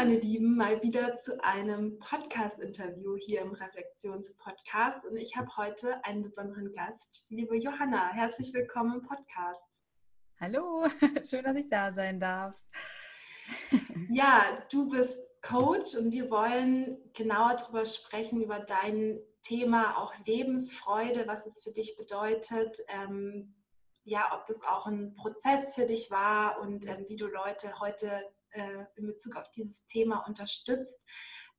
Meine Lieben, mal wieder zu einem Podcast-Interview hier im Reflexionspodcast und ich habe heute einen besonderen Gast, liebe Johanna. Herzlich willkommen im Podcast. Hallo, schön, dass ich da sein darf. Ja, du bist Coach und wir wollen genauer darüber sprechen, über dein Thema auch Lebensfreude, was es für dich bedeutet, ähm, ja, ob das auch ein Prozess für dich war und ähm, wie du Leute heute äh, in Bezug auf dieses Thema unterstützt.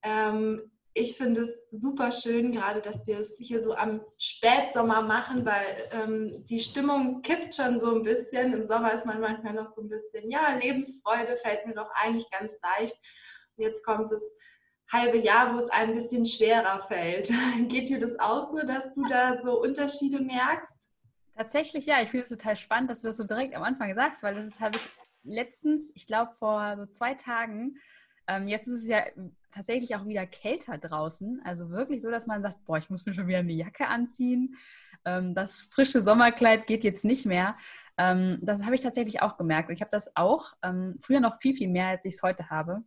Ähm, ich finde es super schön, gerade dass wir es hier so am Spätsommer machen, weil ähm, die Stimmung kippt schon so ein bisschen. Im Sommer ist man manchmal noch so ein bisschen, ja, Lebensfreude fällt mir doch eigentlich ganz leicht. Und jetzt kommt das halbe Jahr, wo es ein bisschen schwerer fällt. Geht dir das auch so, dass du da so Unterschiede merkst? Tatsächlich ja, ich finde es total spannend, dass du das so direkt am Anfang sagst, weil das habe ich letztens, ich glaube vor so zwei Tagen, ähm, jetzt ist es ja tatsächlich auch wieder kälter draußen. Also wirklich so, dass man sagt, boah, ich muss mir schon wieder eine Jacke anziehen. Ähm, das frische Sommerkleid geht jetzt nicht mehr. Ähm, das habe ich tatsächlich auch gemerkt. Und ich habe das auch ähm, früher noch viel, viel mehr, als ich es heute habe.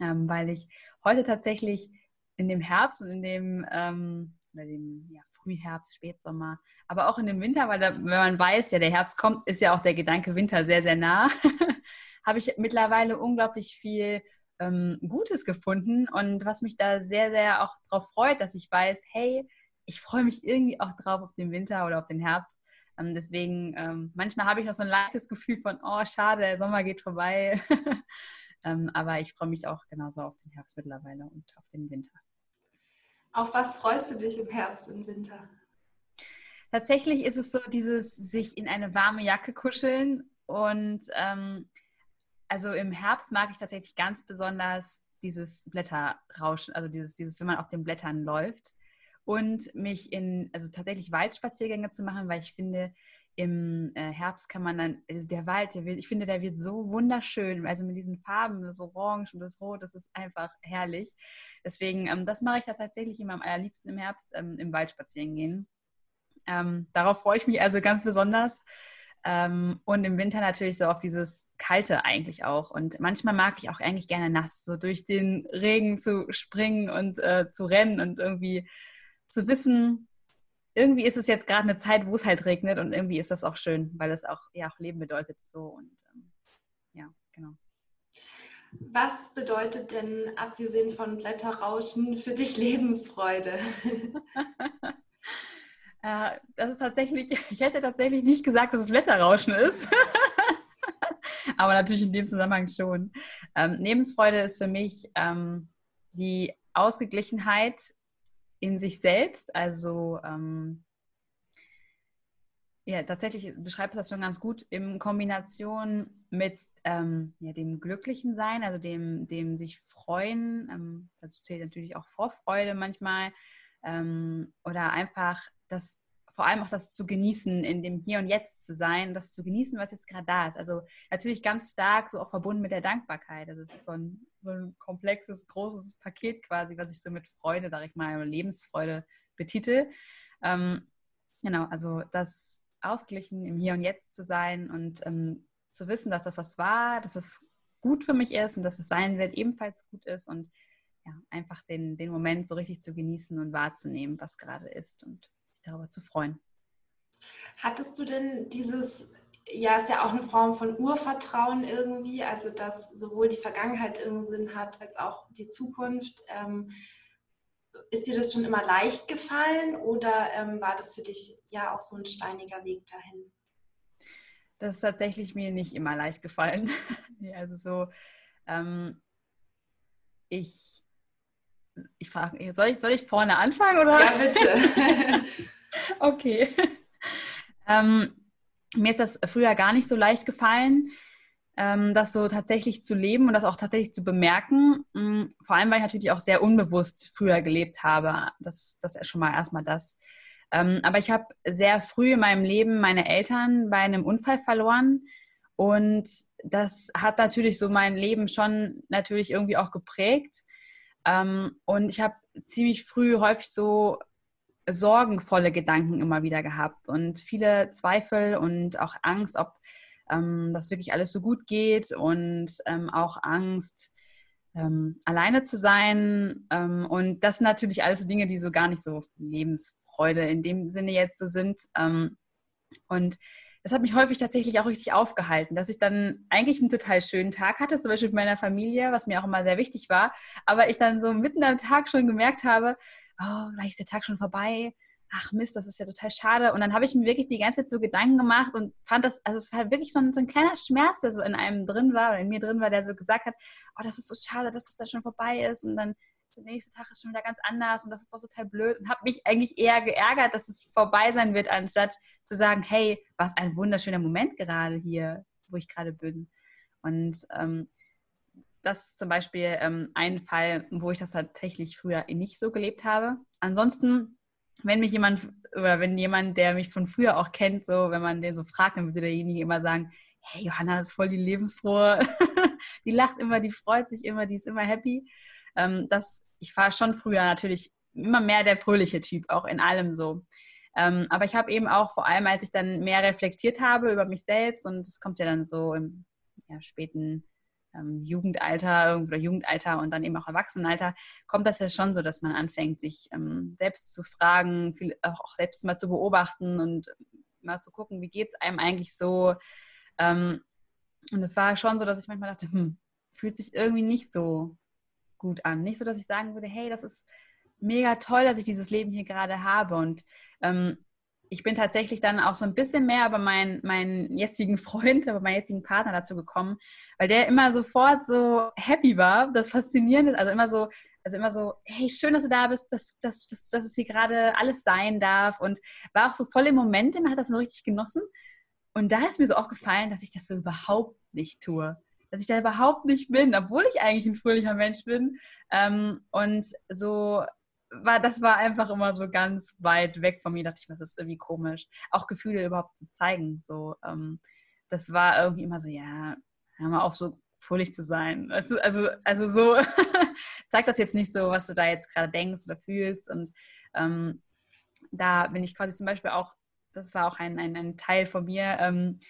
Ähm, weil ich heute tatsächlich in dem Herbst und in dem, ähm, oder dem ja, Frühherbst, Spätsommer, aber auch in dem Winter, weil da, wenn man weiß, ja, der Herbst kommt, ist ja auch der Gedanke Winter sehr, sehr nah, habe ich mittlerweile unglaublich viel ähm, Gutes gefunden und was mich da sehr, sehr auch darauf freut, dass ich weiß, hey, ich freue mich irgendwie auch drauf auf den Winter oder auf den Herbst. Ähm, deswegen, ähm, manchmal habe ich noch so ein leichtes Gefühl von, oh, schade, der Sommer geht vorbei. Ähm, aber ich freue mich auch genauso auf den Herbst mittlerweile und auf den Winter. Auf was freust du dich im Herbst und Winter? Tatsächlich ist es so, dieses sich in eine warme Jacke kuscheln und ähm, also im Herbst mag ich tatsächlich ganz besonders dieses Blätterrauschen, also dieses, dieses, wenn man auf den Blättern läuft und mich in, also tatsächlich Waldspaziergänge zu machen, weil ich finde, im äh, Herbst kann man dann, also der Wald, der wird, ich finde, der wird so wunderschön, also mit diesen Farben, das Orange und das Rot, das ist einfach herrlich. Deswegen, ähm, das mache ich da tatsächlich immer am allerliebsten im Herbst, ähm, im Wald spazieren gehen. Ähm, darauf freue ich mich also ganz besonders. Ähm, und im Winter natürlich so auf dieses Kalte eigentlich auch. Und manchmal mag ich auch eigentlich gerne nass, so durch den Regen zu springen und äh, zu rennen und irgendwie zu wissen, irgendwie ist es jetzt gerade eine Zeit, wo es halt regnet und irgendwie ist das auch schön, weil es auch ja auch Leben bedeutet so und ähm, ja, genau. Was bedeutet denn, abgesehen von Blätterrauschen, für dich Lebensfreude? äh, das ist tatsächlich, ich hätte tatsächlich nicht gesagt, dass es Blätterrauschen ist. Aber natürlich in dem Zusammenhang schon. Ähm, Lebensfreude ist für mich ähm, die Ausgeglichenheit in sich selbst. Also ähm, ja, tatsächlich beschreibt das schon ganz gut in Kombination mit ähm, ja, dem glücklichen Sein, also dem, dem sich freuen. Ähm, dazu zählt natürlich auch Vorfreude manchmal. Ähm, oder einfach das vor allem auch das zu genießen, in dem Hier und Jetzt zu sein, das zu genießen, was jetzt gerade da ist. Also natürlich ganz stark so auch verbunden mit der Dankbarkeit. Also es ist so ein, so ein komplexes, großes Paket quasi, was ich so mit Freude, sage ich mal, oder Lebensfreude betitel. Ähm, genau, also das ausgeglichen im Hier und Jetzt zu sein und ähm, zu wissen, dass das was war, dass es gut für mich ist und dass was sein wird ebenfalls gut ist und ja, einfach den, den Moment so richtig zu genießen und wahrzunehmen, was gerade ist und darüber zu freuen. Hattest du denn dieses, ja, ist ja auch eine Form von Urvertrauen irgendwie, also dass sowohl die Vergangenheit irgendeinen Sinn hat als auch die Zukunft. Ähm, ist dir das schon immer leicht gefallen oder ähm, war das für dich ja auch so ein steiniger Weg dahin? Das ist tatsächlich mir nicht immer leicht gefallen. also so, ähm, ich ich frage, soll ich, soll ich vorne anfangen? Oder? Ja, bitte. okay. Ähm, mir ist das früher gar nicht so leicht gefallen, ähm, das so tatsächlich zu leben und das auch tatsächlich zu bemerken. Mhm, vor allem, weil ich natürlich auch sehr unbewusst früher gelebt habe. Das, das ist schon mal erstmal das. Ähm, aber ich habe sehr früh in meinem Leben meine Eltern bei einem Unfall verloren. Und das hat natürlich so mein Leben schon natürlich irgendwie auch geprägt. Ähm, und ich habe ziemlich früh häufig so sorgenvolle Gedanken immer wieder gehabt und viele Zweifel und auch Angst, ob ähm, das wirklich alles so gut geht und ähm, auch Angst, ähm, alleine zu sein. Ähm, und das sind natürlich alles so Dinge, die so gar nicht so Lebensfreude in dem Sinne jetzt so sind. Ähm, und das hat mich häufig tatsächlich auch richtig aufgehalten, dass ich dann eigentlich einen total schönen Tag hatte, zum Beispiel mit meiner Familie, was mir auch immer sehr wichtig war, aber ich dann so mitten am Tag schon gemerkt habe, oh, vielleicht ist der Tag schon vorbei, ach Mist, das ist ja total schade. Und dann habe ich mir wirklich die ganze Zeit so Gedanken gemacht und fand das, also es war wirklich so ein, so ein, kleiner Schmerz, der so in einem drin war oder in mir drin war, der so gesagt hat, oh, das ist so schade, dass das da schon vorbei ist. Und dann der nächste Tag ist schon wieder ganz anders und das ist doch total blöd. Und habe mich eigentlich eher geärgert, dass es vorbei sein wird, anstatt zu sagen, hey, was ein wunderschöner Moment gerade hier, wo ich gerade bin. Und ähm, das ist zum Beispiel ähm, ein Fall, wo ich das tatsächlich früher nicht so gelebt habe. Ansonsten wenn mich jemand oder wenn jemand, der mich von früher auch kennt, so, wenn man den so fragt, dann würde derjenige immer sagen, hey, Johanna ist voll die lebensfrohe, die lacht immer, die freut sich immer, die ist immer happy. Ähm, das, ich war schon früher natürlich immer mehr der fröhliche Typ, auch in allem so. Ähm, aber ich habe eben auch, vor allem als ich dann mehr reflektiert habe über mich selbst, und das kommt ja dann so im ja, späten ähm, Jugendalter oder Jugendalter und dann eben auch Erwachsenenalter, kommt das ja schon so, dass man anfängt, sich ähm, selbst zu fragen, viel, auch, selbst mal zu beobachten und mal zu gucken, wie geht es einem eigentlich so. Ähm, und es war schon so, dass ich manchmal dachte, hm, fühlt sich irgendwie nicht so gut an. Nicht so, dass ich sagen würde, hey, das ist mega toll, dass ich dieses Leben hier gerade habe. Und ähm, ich bin tatsächlich dann auch so ein bisschen mehr über meinen, meinen jetzigen Freund, über meinen jetzigen Partner dazu gekommen, weil der immer sofort so happy war. Das Faszinierende, also immer so, also immer so, hey, schön, dass du da bist, dass, dass, dass, dass es hier gerade alles sein darf und war auch so voll im Moment, immer hat das so richtig genossen. Und da ist mir so auch gefallen, dass ich das so überhaupt nicht tue. Dass ich da überhaupt nicht bin, obwohl ich eigentlich ein fröhlicher Mensch bin. Ähm, und so war, das war einfach immer so ganz weit weg von mir. Da dachte ich mir, das ist irgendwie komisch. Auch Gefühle überhaupt zu zeigen. So, ähm, das war irgendwie immer so, ja, hör mal auf, so fröhlich zu sein. Also, also, also so, zeig das jetzt nicht so, was du da jetzt gerade denkst oder fühlst. Und ähm, da bin ich quasi zum Beispiel auch, das war auch ein, ein, ein Teil von mir, ähm,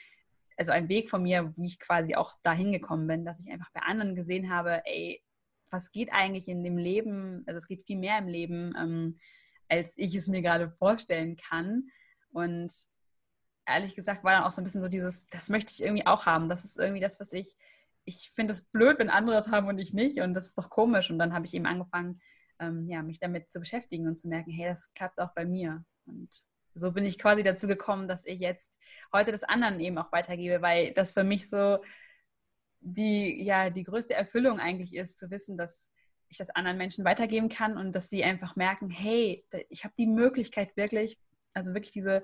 also ein Weg von mir, wie ich quasi auch dahin gekommen bin, dass ich einfach bei anderen gesehen habe, ey, was geht eigentlich in dem Leben, also es geht viel mehr im Leben, ähm, als ich es mir gerade vorstellen kann. Und ehrlich gesagt war dann auch so ein bisschen so dieses, das möchte ich irgendwie auch haben. Das ist irgendwie das, was ich, ich finde es blöd, wenn andere es haben und ich nicht. Und das ist doch komisch. Und dann habe ich eben angefangen, ähm, ja, mich damit zu beschäftigen und zu merken, hey, das klappt auch bei mir. Und so bin ich quasi dazu gekommen, dass ich jetzt heute das anderen eben auch weitergebe, weil das für mich so die ja die größte Erfüllung eigentlich ist, zu wissen, dass ich das anderen Menschen weitergeben kann und dass sie einfach merken, hey, ich habe die Möglichkeit wirklich, also wirklich diese,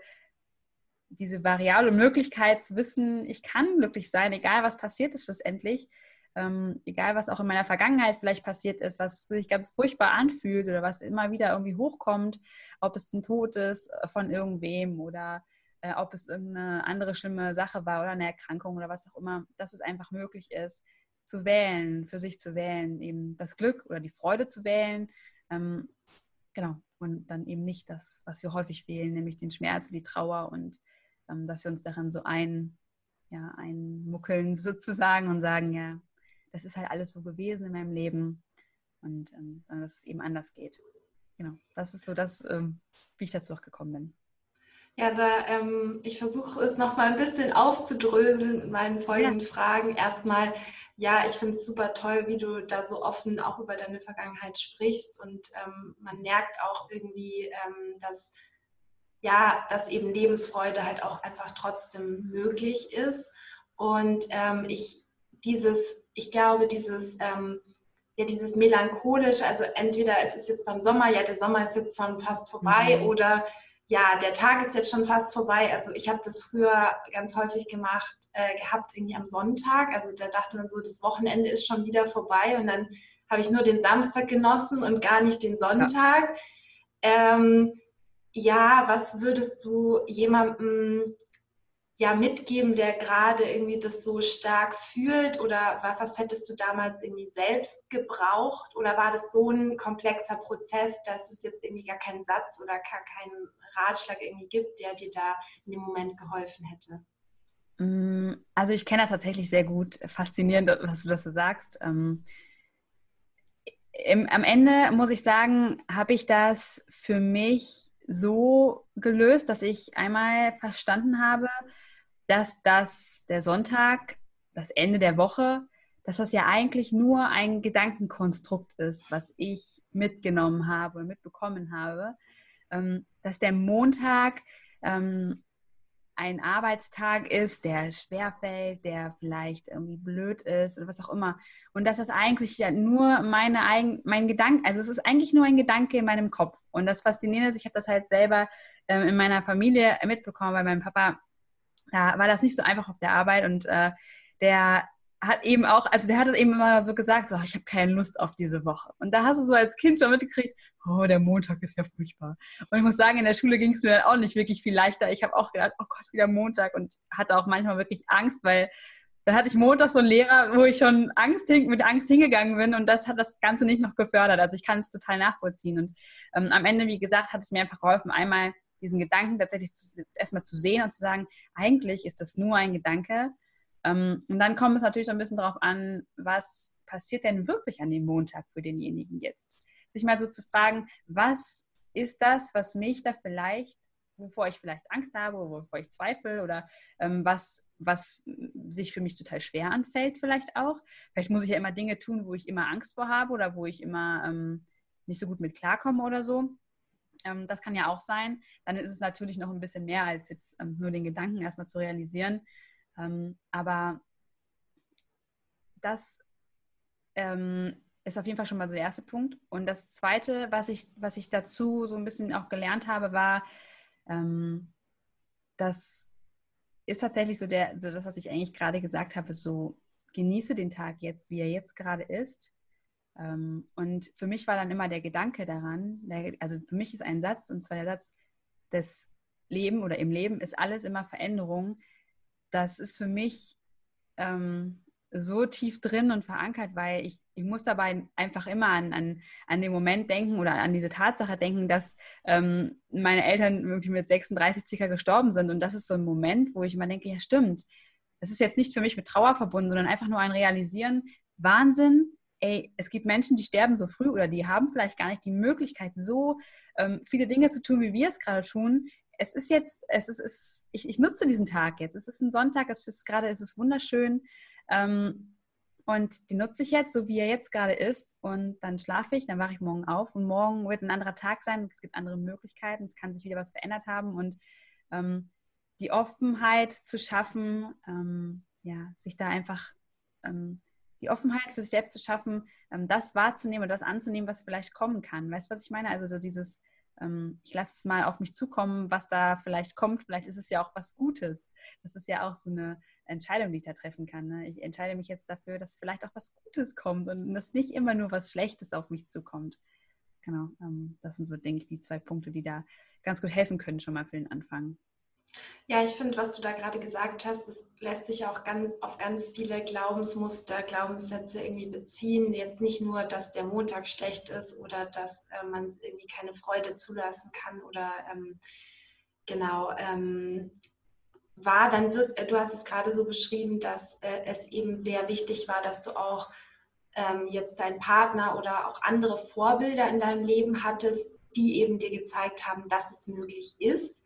diese variable Möglichkeit zu wissen, ich kann glücklich sein, egal was passiert ist schlussendlich, ähm, egal was auch in meiner Vergangenheit vielleicht passiert ist, was sich ganz furchtbar anfühlt oder was immer wieder irgendwie hochkommt, ob es ein Tod ist von irgendwem oder äh, ob es irgendeine andere schlimme Sache war oder eine Erkrankung oder was auch immer, dass es einfach möglich ist, zu wählen, für sich zu wählen, eben das Glück oder die Freude zu wählen. Ähm, genau. Und dann eben nicht das, was wir häufig wählen, nämlich den Schmerz, die Trauer und ähm, dass wir uns darin so ein, ja, einmuckeln sozusagen und sagen, ja, das ist halt alles so gewesen in meinem Leben und ähm, dass es eben anders geht. Genau, das ist so das, ähm, wie ich dazu auch gekommen bin. Ja, da, ähm, ich versuche es nochmal ein bisschen aufzudröseln in meinen folgenden ja. Fragen. Erstmal, ja, ich finde es super toll, wie du da so offen auch über deine Vergangenheit sprichst und ähm, man merkt auch irgendwie, ähm, dass ja, dass eben Lebensfreude halt auch einfach trotzdem möglich ist. Und ähm, ich dieses, ich glaube, dieses ähm, ja, dieses melancholische, also entweder es ist jetzt beim Sommer, ja, der Sommer ist jetzt schon fast vorbei, mhm. oder ja, der Tag ist jetzt schon fast vorbei. Also ich habe das früher ganz häufig gemacht, äh, gehabt irgendwie am Sonntag. Also da dachte man so, das Wochenende ist schon wieder vorbei und dann habe ich nur den Samstag genossen und gar nicht den Sonntag. Ja, ähm, ja was würdest du jemandem ja mitgeben, der gerade irgendwie das so stark fühlt? Oder was hättest du damals irgendwie selbst gebraucht? Oder war das so ein komplexer Prozess, dass es jetzt irgendwie gar keinen Satz oder gar keinen Ratschlag irgendwie gibt, der dir da in dem Moment geholfen hätte? Mm, also ich kenne das tatsächlich sehr gut. Faszinierend, was du das so sagst. Ähm, am Ende muss ich sagen, habe ich das für mich so gelöst, dass ich einmal verstanden habe, dass das der Sonntag, das Ende der Woche, dass das ja eigentlich nur ein Gedankenkonstrukt ist, was ich mitgenommen habe und mitbekommen habe, ähm, dass der Montag ähm, ein Arbeitstag ist, der schwerfällt, der vielleicht irgendwie blöd ist oder was auch immer. Und dass das eigentlich ja nur meine eigen, mein Gedanke, also es ist eigentlich nur ein Gedanke in meinem Kopf. Und das Faszinierende ist, ich habe das halt selber ähm, in meiner Familie mitbekommen, weil mein Papa, da war das nicht so einfach auf der Arbeit und äh, der hat eben auch, also der hat eben immer so gesagt, so, ich habe keine Lust auf diese Woche. Und da hast du so als Kind schon mitgekriegt, oh, der Montag ist ja furchtbar. Und ich muss sagen, in der Schule ging es mir dann auch nicht wirklich viel leichter. Ich habe auch gedacht, oh Gott, wieder Montag und hatte auch manchmal wirklich Angst, weil da hatte ich Montag so einen Lehrer, wo ich schon Angst mit Angst hingegangen bin und das hat das Ganze nicht noch gefördert. Also ich kann es total nachvollziehen. Und ähm, am Ende, wie gesagt, hat es mir einfach geholfen, einmal diesen Gedanken tatsächlich zu, erstmal zu sehen und zu sagen, eigentlich ist das nur ein Gedanke ähm, und dann kommt es natürlich so ein bisschen darauf an, was passiert denn wirklich an dem Montag für denjenigen jetzt? Sich mal so zu fragen, was ist das, was mich da vielleicht, wovor ich vielleicht Angst habe, wovor ich zweifle oder ähm, was, was sich für mich total schwer anfällt vielleicht auch. Vielleicht muss ich ja immer Dinge tun, wo ich immer Angst vor habe oder wo ich immer ähm, nicht so gut mit klarkomme oder so. Ähm, das kann ja auch sein. Dann ist es natürlich noch ein bisschen mehr als jetzt ähm, nur den Gedanken erstmal zu realisieren. Ähm, aber das ähm, ist auf jeden Fall schon mal so der erste Punkt. Und das zweite, was ich, was ich dazu so ein bisschen auch gelernt habe, war, ähm, das ist tatsächlich so, der, so das, was ich eigentlich gerade gesagt habe, so genieße den Tag jetzt, wie er jetzt gerade ist. Ähm, und für mich war dann immer der Gedanke daran, also für mich ist ein Satz, und zwar der Satz, das Leben oder im Leben ist alles immer Veränderung das ist für mich ähm, so tief drin und verankert, weil ich, ich muss dabei einfach immer an, an, an den Moment denken oder an diese Tatsache denken, dass ähm, meine Eltern irgendwie mit 36 circa gestorben sind. Und das ist so ein Moment, wo ich immer denke, ja stimmt, das ist jetzt nicht für mich mit Trauer verbunden, sondern einfach nur ein Realisieren, Wahnsinn, ey, es gibt Menschen, die sterben so früh oder die haben vielleicht gar nicht die Möglichkeit, so ähm, viele Dinge zu tun, wie wir es gerade tun es ist jetzt, es ist, es, ich, ich nutze diesen Tag jetzt. Es ist ein Sonntag, es ist gerade, es ist wunderschön. Ähm, und die nutze ich jetzt, so wie er jetzt gerade ist. Und dann schlafe ich, dann wache ich morgen auf und morgen wird ein anderer Tag sein. Es gibt andere Möglichkeiten, es kann sich wieder was verändert haben. Und ähm, die Offenheit zu schaffen, ähm, ja, sich da einfach ähm, die Offenheit für sich selbst zu schaffen, ähm, das wahrzunehmen und das anzunehmen, was vielleicht kommen kann. Weißt du, was ich meine? Also so dieses ähm, ich lasse es mal auf mich zukommen, was da vielleicht kommt. Vielleicht ist es ja auch was Gutes. Das ist ja auch so eine Entscheidung, die ich da treffen kann. Ne? Ich entscheide mich jetzt dafür, dass vielleicht auch was Gutes kommt und dass nicht immer nur was Schlechtes auf mich zukommt. Genau, ähm, das sind so, denke ich, die zwei Punkte, die da ganz gut helfen können schon mal für den Anfang. Ja, ich finde, was du da gerade gesagt hast, das lässt sich auch ganz, auf ganz viele Glaubensmuster, Glaubenssätze irgendwie beziehen. Jetzt nicht nur, dass der Montag schlecht ist oder dass äh, man irgendwie keine Freude zulassen kann oder ähm, genau. Ähm, war dann wird, äh, du hast es gerade so beschrieben, dass äh, es eben sehr wichtig war, dass du auch ähm, jetzt deinen Partner oder auch andere Vorbilder in deinem Leben hattest, die eben dir gezeigt haben, dass es möglich ist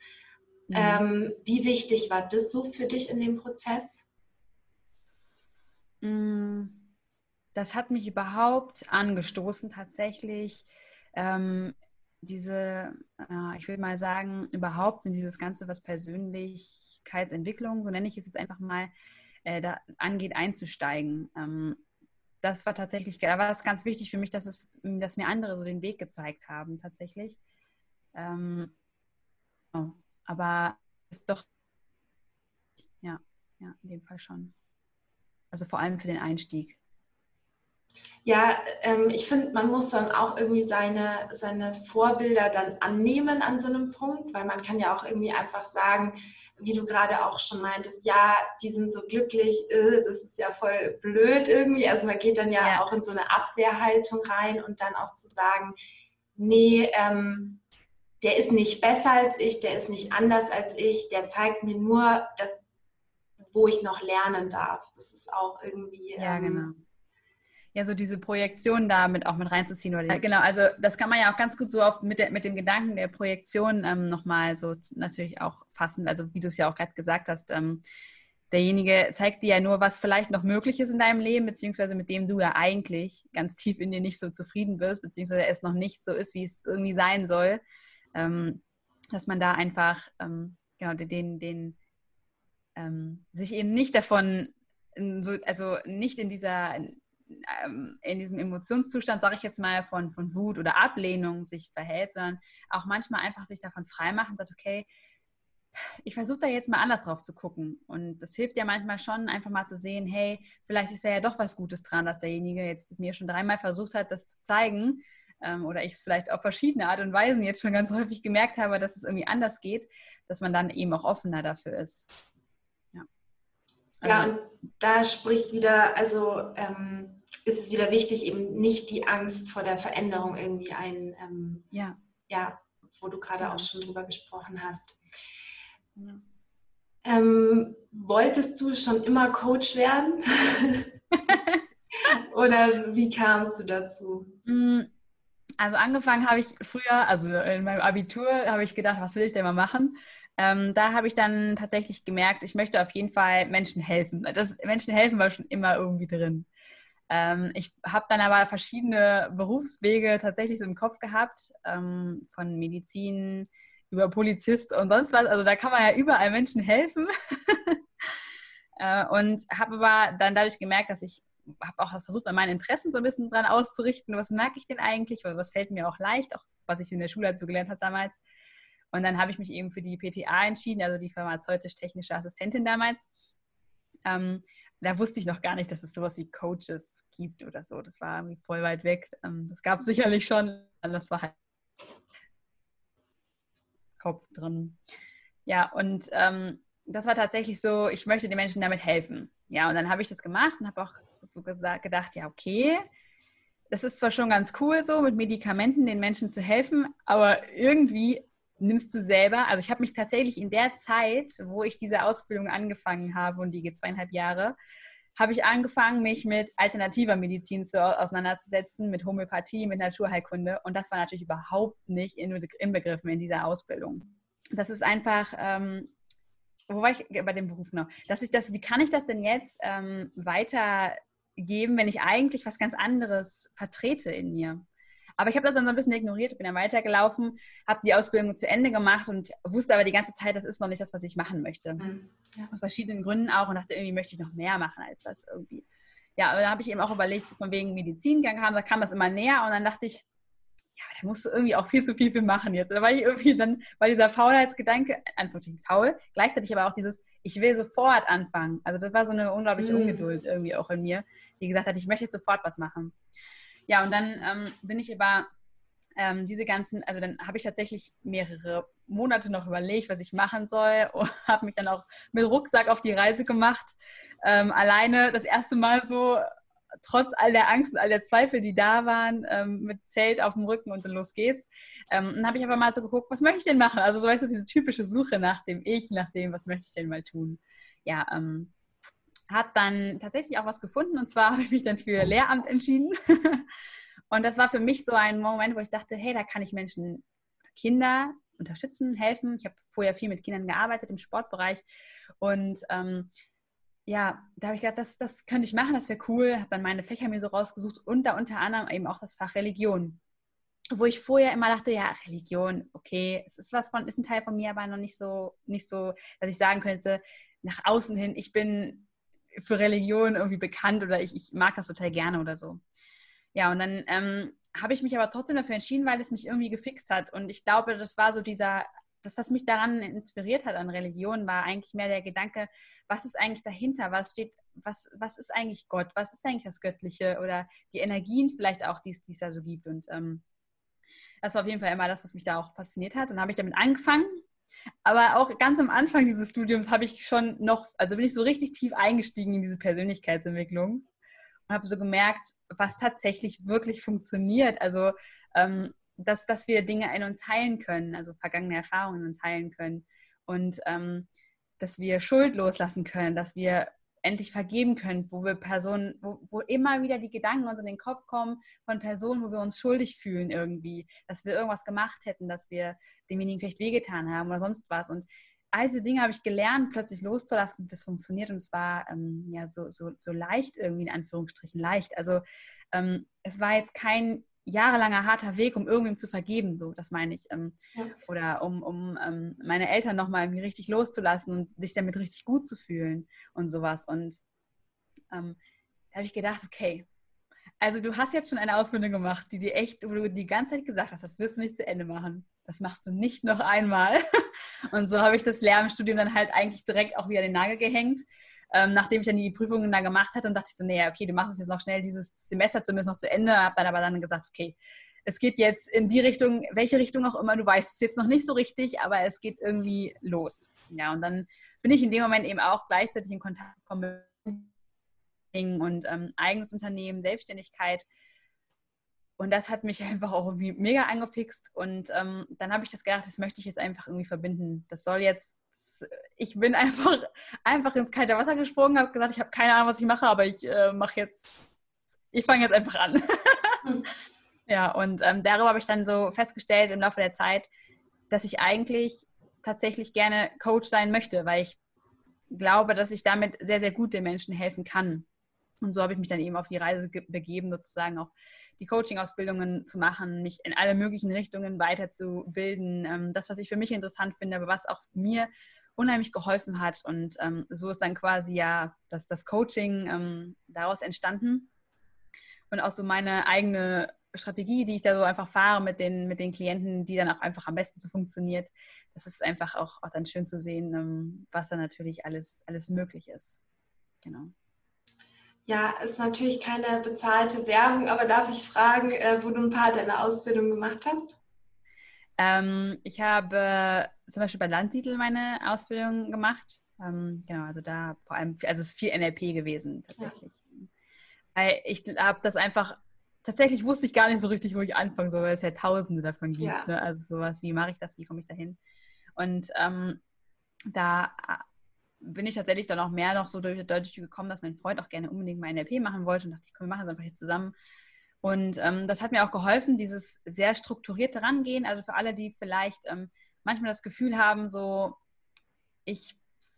Mhm. Ähm, wie wichtig war das so für dich in dem Prozess? Mm, das hat mich überhaupt angestoßen, tatsächlich. Ähm, diese, äh, ich würde mal sagen, überhaupt in dieses Ganze, was Persönlichkeitsentwicklung, so nenne ich es jetzt einfach mal, äh, da angeht, einzusteigen. Ähm, das war tatsächlich, da war es ganz wichtig für mich, dass, es, dass mir andere so den Weg gezeigt haben, tatsächlich. Ähm, Aber ist doch, ja, ja, in dem Fall schon. Also vor allem für den Einstieg. Ja, ähm, ich finde, man muss dann auch irgendwie seine, seine Vorbilder dann annehmen an so einem Punkt, weil man kann ja auch irgendwie einfach sagen, wie du gerade auch schon meintest, ja, die sind so glücklich, äh, das ist ja voll blöd irgendwie. Also man geht dann ja, ja. auch in so eine Abwehrhaltung rein und dann auch zu sagen, nee, ähm, der ist nicht besser als ich, der ist nicht anders als ich, der zeigt mir nur, dass, wo ich noch lernen darf. Das ist auch irgendwie. Ja, ähm, genau ja so diese Projektion damit auch mit reinzuziehen. Oder genau, also das kann man ja auch ganz gut so oft mit, der, mit dem Gedanken der Projektion ähm, nochmal so natürlich auch fassen. Also wie du es ja auch gerade gesagt hast, ähm, derjenige zeigt dir ja nur, was vielleicht noch möglich ist in deinem Leben, beziehungsweise mit dem du ja eigentlich ganz tief in dir nicht so zufrieden wirst, beziehungsweise es noch nicht so ist, wie es irgendwie sein soll. Ähm, dass man da einfach ähm, genau den, den ähm, sich eben nicht davon so, also nicht in dieser ähm, in diesem Emotionszustand, sage ich jetzt mal, von, von Wut oder Ablehnung sich verhält, sondern auch manchmal einfach sich davon freimachen und sagt, okay, ich versuche da jetzt mal anders drauf zu gucken. Und das hilft ja manchmal schon, einfach mal zu sehen, hey, vielleicht ist da ja doch was Gutes dran, dass derjenige jetzt mir schon dreimal versucht hat, das zu zeigen. Ähm, oder ich es vielleicht auf verschiedene Art und Weisen jetzt schon ganz häufig gemerkt habe, dass es irgendwie anders geht, dass man dann eben auch offener dafür ist. Ja, also, ja und da spricht wieder, also ähm, ist es wieder wichtig, eben nicht die Angst vor der Veränderung irgendwie ein, ähm, ja. ja, wo du gerade ja. auch schon drüber gesprochen hast. Ja. Ähm, wolltest du schon immer Coach werden? Oder wie kamst du dazu? Also angefangen habe ich früher, also in meinem Abitur, habe ich gedacht, was will ich denn mal machen? Ähm, da habe ich dann tatsächlich gemerkt, ich möchte auf jeden Fall Menschen helfen. Das Menschen helfen war schon immer irgendwie drin. Ähm, ich habe dann aber verschiedene Berufswege tatsächlich so im Kopf gehabt, ähm, von Medizin über Polizist und sonst was. Also da kann man ja überall Menschen helfen. äh, und habe aber dann dadurch gemerkt, dass ich habe auch versucht, an meinen Interessen so ein bisschen dran auszurichten. Was merke ich denn eigentlich? Was fällt mir auch leicht, auch was ich in der Schule halt so gelernt habe damals. Und dann habe ich mich eben für die PTA entschieden, also die pharmazeutisch-technische Assistentin damals. Ähm, da wusste ich noch gar nicht, dass es sowas wie Coaches gibt oder so. Das war irgendwie voll weit weg. Ähm, das gab es sicherlich schon. Das war halt Kopf drin. Ja, und ähm, das war tatsächlich so, ich möchte den Menschen damit helfen. Ja, und dann habe ich das gemacht und habe auch so gesagt, gedacht, ja, okay, das ist zwar schon ganz cool so, mit Medikamenten den Menschen zu helfen, aber irgendwie nimmst du selber, also ich habe mich tatsächlich in der Zeit, wo ich diese Ausbildung angefangen habe und die zweieinhalb Jahre, habe ich angefangen, mich mit alternativer Medizin zu, auseinanderzusetzen, mit Homöopathie, mit Naturheilkunde. Und das war natürlich überhaupt nicht inbegriffen in dieser Ausbildung. Das ist einfach, ähm, wo war ich bei dem Beruf noch? Dass ich das, wie kann ich das denn jetzt ähm, weitergeben, wenn ich eigentlich was ganz anderes vertrete in mir? Aber ich habe das dann so ein bisschen ignoriert, bin dann weitergelaufen, habe die Ausbildung zu Ende gemacht und wusste aber die ganze Zeit, das ist noch nicht das, was ich machen möchte. Mhm. Ja. Aus verschiedenen Gründen auch und dachte, irgendwie möchte ich noch mehr machen als das irgendwie. Ja, aber dann habe ich eben auch überlegt, von wegen Medizingang kam, da kam das immer näher und dann dachte ich, ja, da musst du irgendwie auch viel zu viel für machen jetzt. Da war ich irgendwie dann, war dieser Faulheitsgedanke, einfach faul, gleichzeitig aber auch dieses, ich will sofort anfangen. Also das war so eine unglaubliche mm. Ungeduld irgendwie auch in mir, die gesagt hat, ich möchte sofort was machen. Ja, und dann ähm, bin ich über ähm, diese ganzen, also dann habe ich tatsächlich mehrere Monate noch überlegt, was ich machen soll und habe mich dann auch mit Rucksack auf die Reise gemacht. Ähm, alleine das erste Mal so, trotz all der Angst und all der Zweifel, die da waren, ähm, mit Zelt auf dem Rücken und dann los geht's. Ähm, dann habe ich aber mal so geguckt, was möchte ich denn machen? Also so weißt du, diese typische Suche nach dem Ich, nach dem, was möchte ich denn mal tun? Ja, ähm, habe dann tatsächlich auch was gefunden und zwar habe ich mich dann für Lehramt entschieden. und das war für mich so ein Moment, wo ich dachte, hey, da kann ich Menschen, Kinder unterstützen, helfen. Ich habe vorher viel mit Kindern gearbeitet im Sportbereich und ähm, ja, da habe ich gedacht, das, das könnte ich machen, das wäre cool. Habe dann meine Fächer mir so rausgesucht und da unter anderem eben auch das Fach Religion. Wo ich vorher immer dachte, ja, Religion, okay, es ist was von, ist ein Teil von mir, aber noch nicht so, nicht so, dass ich sagen könnte, nach außen hin, ich bin für Religion irgendwie bekannt oder ich, ich mag das total gerne oder so. Ja, und dann ähm, habe ich mich aber trotzdem dafür entschieden, weil es mich irgendwie gefixt hat. Und ich glaube, das war so dieser das, was mich daran inspiriert hat an Religion, war eigentlich mehr der Gedanke, was ist eigentlich dahinter? Was steht, was, was ist eigentlich Gott? Was ist eigentlich das Göttliche? Oder die Energien vielleicht auch, die es da so gibt. Und ähm, das war auf jeden Fall immer das, was mich da auch fasziniert hat. Und dann habe ich damit angefangen. Aber auch ganz am Anfang dieses Studiums habe ich schon noch, also bin ich so richtig tief eingestiegen in diese Persönlichkeitsentwicklung und habe so gemerkt, was tatsächlich wirklich funktioniert. Also ähm, dass, dass wir Dinge in uns heilen können, also vergangene Erfahrungen in uns heilen können und ähm, dass wir Schuld loslassen können, dass wir endlich vergeben können, wo wir Personen, wo, wo, immer wieder die Gedanken uns in den Kopf kommen von Personen, wo wir uns schuldig fühlen irgendwie, dass wir irgendwas gemacht hätten, dass wir demjenigen vielleicht wehgetan haben oder sonst was. Und all diese Dinge habe ich gelernt, plötzlich loszulassen das funktioniert und es war ähm, ja so, so, so leicht irgendwie in Anführungsstrichen leicht. Also ähm, es war jetzt kein jahrelanger harter Weg, um irgendwem zu vergeben, so, das meine ich. Ähm, ja. Oder um, um ähm, meine Eltern nochmal irgendwie richtig loszulassen und sich damit richtig gut zu fühlen und sowas. Und ähm, da habe ich gedacht, okay, also du hast jetzt schon eine Ausbildung gemacht, die dir echt, wo du die ganze Zeit gesagt hast, das wirst du nicht zu Ende machen. Das machst du nicht noch einmal. und so habe ich das Lehramtsstudium dann halt eigentlich direkt auch wieder den Nagel gehängt ähm, nachdem ich dann die Prüfungen da gemacht hatte und dachte ich so, naja, okay, du machst es jetzt noch schnell dieses Semester zumindest noch zu Ende, habe dann aber dann gesagt, okay, es geht jetzt in die Richtung, welche Richtung auch immer, du weißt es jetzt noch nicht so richtig, aber es geht irgendwie los. Ja, und dann bin ich in dem Moment eben auch gleichzeitig in Kontakt gekommen mit und ähm, eigenes Unternehmen, Selbstständigkeit. Und das hat mich einfach auch irgendwie mega angefixt. Und ähm, dann habe ich das gedacht, das möchte ich jetzt einfach irgendwie verbinden. Das soll jetzt ich bin einfach, einfach ins kalte Wasser gesprungen, habe gesagt, ich habe keine Ahnung, was ich mache, aber ich äh, mache jetzt, ich fange jetzt einfach an. Hm. Ja, und ähm, darüber habe ich dann so festgestellt im Laufe der Zeit, dass ich eigentlich tatsächlich gerne Coach sein möchte, weil ich glaube, dass ich damit sehr, sehr gut den Menschen helfen kann. Und so habe ich mich dann eben auf die Reise begeben, sozusagen auch die Coaching-Ausbildungen zu machen, mich in alle möglichen Richtungen weiterzubilden. Ähm, das, was ich für mich interessant finde, aber was auch mir unheimlich geholfen hat. Und ähm, so ist dann quasi ja das, das Coaching ähm, daraus entstanden. Und auch so meine eigene Strategie, die ich da so einfach fahre mit den, mit den Klienten, die dann auch einfach am besten so funktioniert. Das ist einfach auch, auch dann schön zu sehen, was da natürlich alles, alles möglich ist. Genau. Ja, ist natürlich keine bezahlte Werbung, aber darf ich fragen, äh, wo du ein paar deiner Ausbildungen gemacht hast? Ähm, ich habe zum Beispiel bei Landsiedel meine Ausbildung gemacht. Ähm, genau, also da vor allem, also es ist viel NLP gewesen tatsächlich. Ja. Weil ich habe das einfach, tatsächlich wusste ich gar nicht so richtig, wo ich anfangen soll, weil es ja tausende davon gibt. Ja. Ne? Also sowas, wie mache ich das, wie komme ich da hin? Und ähm, da bin ich tatsächlich dann auch mehr noch so durch, dadurch gekommen, dass mein Freund auch gerne unbedingt mein NLP machen wollte und dachte, ich komm, wir machen es einfach jetzt zusammen. Und ähm, das hat mir auch geholfen, dieses sehr strukturierte Rangehen. Also für alle, die vielleicht ähm, manchmal das Gefühl haben, so, ich,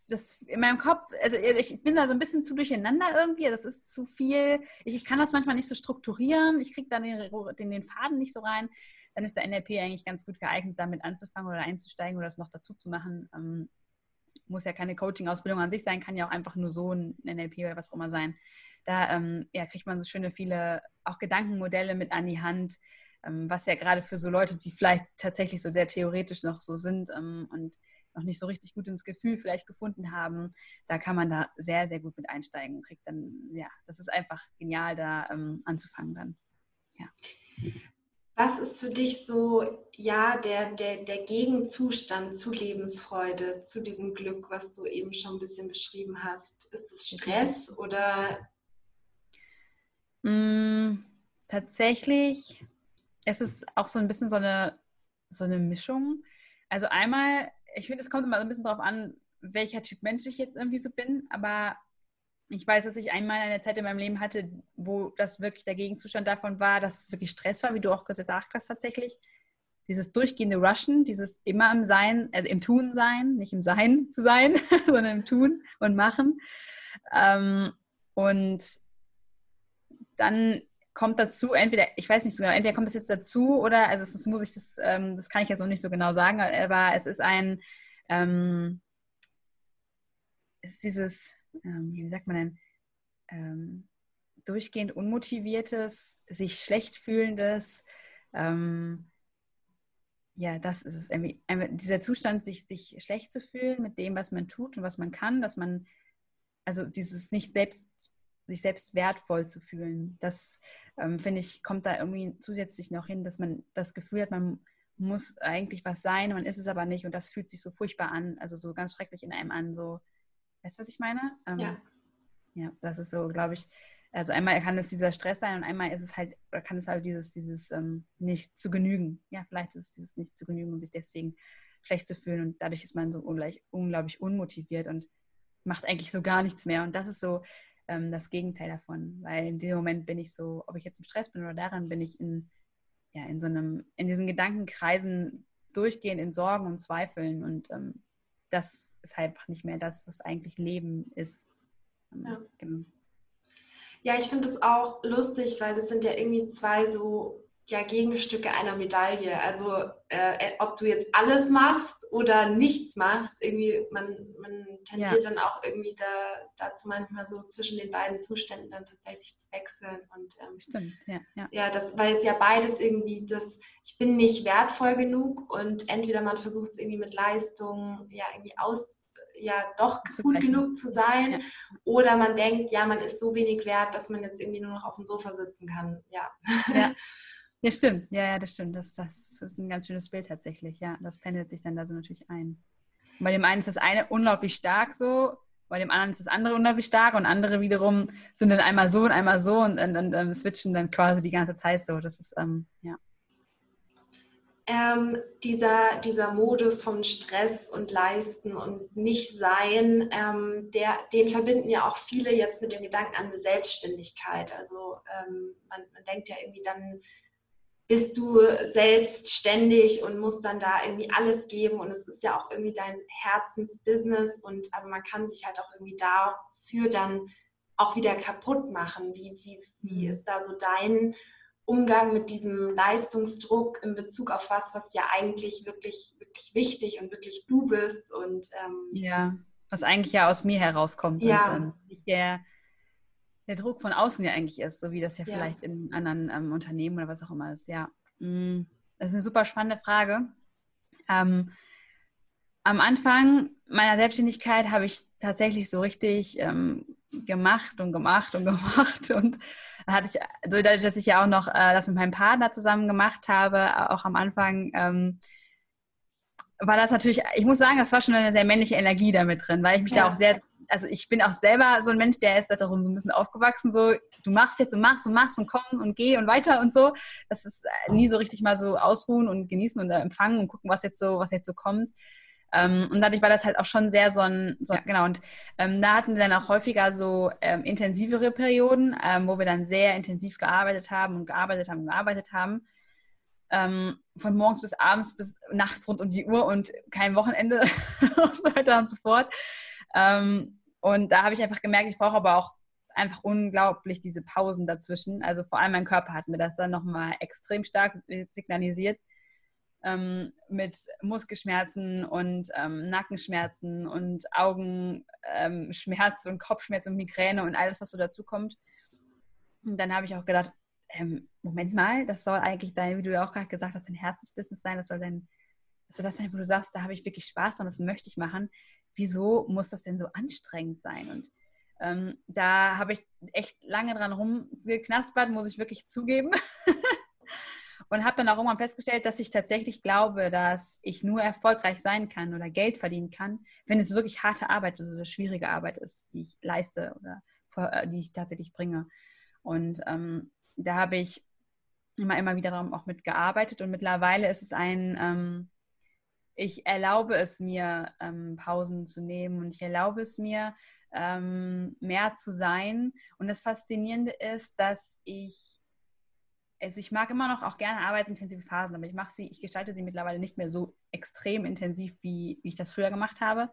das in meinem Kopf, also ich bin da so ein bisschen zu durcheinander irgendwie, das ist zu viel. Ich, ich kann das manchmal nicht so strukturieren, ich kriege da den, den, den Faden nicht so rein. Dann ist der NLP eigentlich ganz gut geeignet, damit anzufangen oder einzusteigen oder das noch dazu zu machen. Ähm, muss ja keine Coaching-Ausbildung an sich sein, kann ja auch einfach nur so ein NLP oder was auch immer sein. Da ähm, ja, kriegt man so schöne viele auch Gedankenmodelle mit an die Hand, ähm, was ja gerade für so Leute, die vielleicht tatsächlich so sehr theoretisch noch so sind ähm, und noch nicht so richtig gut ins Gefühl vielleicht gefunden haben, da kann man da sehr, sehr gut mit einsteigen kriegt dann, ja, das ist einfach genial, da ähm, anzufangen dann. Ja. Was ist für dich so, ja, der, der, der Gegenzustand zu Lebensfreude, zu diesem Glück, was du eben schon ein bisschen beschrieben hast? Ist es Stress oder? Mm, tatsächlich, es ist auch so ein bisschen so eine, so eine Mischung. Also einmal, ich finde, es kommt immer so ein bisschen darauf an, welcher Typ Mensch ich jetzt irgendwie so bin, aber ich weiß, dass ich einmal eine Zeit in meinem Leben hatte, wo das wirklich der Gegenzustand davon war, dass es wirklich Stress war, wie du auch gesagt hast tatsächlich. Dieses durchgehende Rushen, dieses immer im Sein, also im Tun sein, nicht im Sein zu sein, sondern im Tun und Machen. Ähm, und dann kommt dazu, entweder, ich weiß nicht so genau, entweder kommt das jetzt dazu oder, also das muss ich, das, ähm, das kann ich jetzt noch nicht so genau sagen, aber es ist ein, ähm, es ist dieses, ähm, wie sagt man denn, ähm, durchgehend unmotiviertes, sich schlecht fühlendes, ähm, ja, das ist es. Irgendwie, dieser Zustand, sich, sich schlecht zu fühlen mit dem, was man tut und was man kann, dass man, also dieses nicht selbst, sich selbst wertvoll zu fühlen, das ähm, finde ich, kommt da irgendwie zusätzlich noch hin, dass man das Gefühl hat, man muss eigentlich was sein, man ist es aber nicht und das fühlt sich so furchtbar an, also so ganz schrecklich in einem an, so, weißt du, was ich meine? Ähm, ja. Ja, das ist so, glaube ich, also einmal kann es dieser Stress sein und einmal ist es halt, oder kann es halt dieses, dieses ähm, nicht zu genügen. Ja, vielleicht ist es dieses nicht zu genügen und sich deswegen schlecht zu fühlen und dadurch ist man so ungleich, unglaublich unmotiviert und macht eigentlich so gar nichts mehr. Und das ist so ähm, das Gegenteil davon, weil in dem Moment bin ich so, ob ich jetzt im Stress bin oder daran, bin ich in, ja, in so einem, in diesen Gedankenkreisen durchgehend in Sorgen und Zweifeln und ähm, das ist halt einfach nicht mehr das, was eigentlich Leben ist. Ja. Genau. Ja, ich finde es auch lustig, weil das sind ja irgendwie zwei so ja, Gegenstücke einer Medaille. Also äh, ob du jetzt alles machst oder nichts machst, irgendwie, man, man tendiert ja. dann auch irgendwie da, dazu manchmal so zwischen den beiden Zuständen dann tatsächlich zu wechseln. Und, ähm, Stimmt, ja. Ja, ja das, weil es ja beides irgendwie das, ich bin nicht wertvoll genug und entweder man versucht es irgendwie mit Leistung ja irgendwie aus ja doch gut genug zu sein. Ja. Oder man denkt, ja, man ist so wenig wert, dass man jetzt irgendwie nur noch auf dem Sofa sitzen kann. Ja. Ja, ja stimmt. Ja, ja, das stimmt. Das, das ist ein ganz schönes Bild tatsächlich. Ja, das pendelt sich dann da so natürlich ein. bei dem einen ist das eine unglaublich stark so, bei dem anderen ist das andere unglaublich stark und andere wiederum sind dann einmal so und einmal so und, und, und, und switchen dann quasi die ganze Zeit so. Das ist, ähm, ja ähm, dieser, dieser Modus von Stress und Leisten und Nicht-Sein, ähm, den verbinden ja auch viele jetzt mit dem Gedanken an Selbstständigkeit. Also ähm, man, man denkt ja irgendwie dann, bist du selbstständig und musst dann da irgendwie alles geben und es ist ja auch irgendwie dein Herzensbusiness und aber man kann sich halt auch irgendwie dafür dann auch wieder kaputt machen. Wie, wie, wie mhm. ist da so dein Umgang mit diesem Leistungsdruck in Bezug auf was, was ja eigentlich wirklich, wirklich wichtig und wirklich du bist und ähm, ja, was eigentlich ja aus mir herauskommt ja. und ähm, der, der Druck von außen ja eigentlich ist, so wie das ja, ja. vielleicht in anderen ähm, Unternehmen oder was auch immer ist. Ja, mm, das ist eine super spannende Frage. Ähm, am Anfang meiner Selbstständigkeit habe ich tatsächlich so richtig ähm, gemacht und gemacht und gemacht und hatte ich, dadurch, dass ich ja auch noch äh, das mit meinem Partner zusammen gemacht habe, auch am Anfang, ähm, war das natürlich, ich muss sagen, das war schon eine sehr männliche Energie damit drin, weil ich mich ja. da auch sehr, also ich bin auch selber so ein Mensch, der ist darum so ein bisschen aufgewachsen, so du machst jetzt und machst und machst und komm und geh und weiter und so. Das ist nie so richtig mal so ausruhen und genießen und empfangen und gucken, was jetzt so, was jetzt so kommt. Ähm, und dadurch war das halt auch schon sehr so ein, so, genau, und ähm, da hatten wir dann auch häufiger so ähm, intensivere Perioden, ähm, wo wir dann sehr intensiv gearbeitet haben und gearbeitet haben und gearbeitet haben. Ähm, von morgens bis abends bis nachts rund um die Uhr und kein Wochenende und so weiter und so fort. Ähm, und da habe ich einfach gemerkt, ich brauche aber auch einfach unglaublich diese Pausen dazwischen. Also vor allem mein Körper hat mir das dann nochmal extrem stark signalisiert ähm, mit Muskelschmerzen und ähm, Nackenschmerzen und Augenschmerz und Kopfschmerz und Migräne und alles, was so dazu kommt. Und dann habe ich auch gedacht, ähm, Moment mal, das soll eigentlich dein, wie du ja auch gerade gesagt hast, dein Herzensbusiness sein, das soll dein, soll das sein, wo du sagst, da habe ich wirklich Spaß dran, das möchte ich machen. Wieso muss das denn so anstrengend sein? Und ähm, da habe ich echt lange dran rumgeknaspert, muss ich wirklich zugeben. und habe dann auch irgendwann festgestellt, dass ich tatsächlich glaube, dass ich nur erfolgreich sein kann oder Geld verdienen kann, wenn es wirklich harte Arbeit also oder schwierige Arbeit ist, die ich leiste oder äh, die ich tatsächlich bringe. Und ähm, da habe ich immer, immer wieder darum auch mitgearbeitet und mittlerweile ist es ein, ähm, ich erlaube es mir, ähm, Pausen zu nehmen und ich erlaube es mir, ähm, mehr zu sein. Und das Faszinierende ist, dass ich also ich mag immer noch auch gerne arbeitsintensive Phasen, aber ich mache sie, ich gestalte sie mittlerweile nicht mehr so extrem intensiv, wie, wie ich das früher gemacht habe.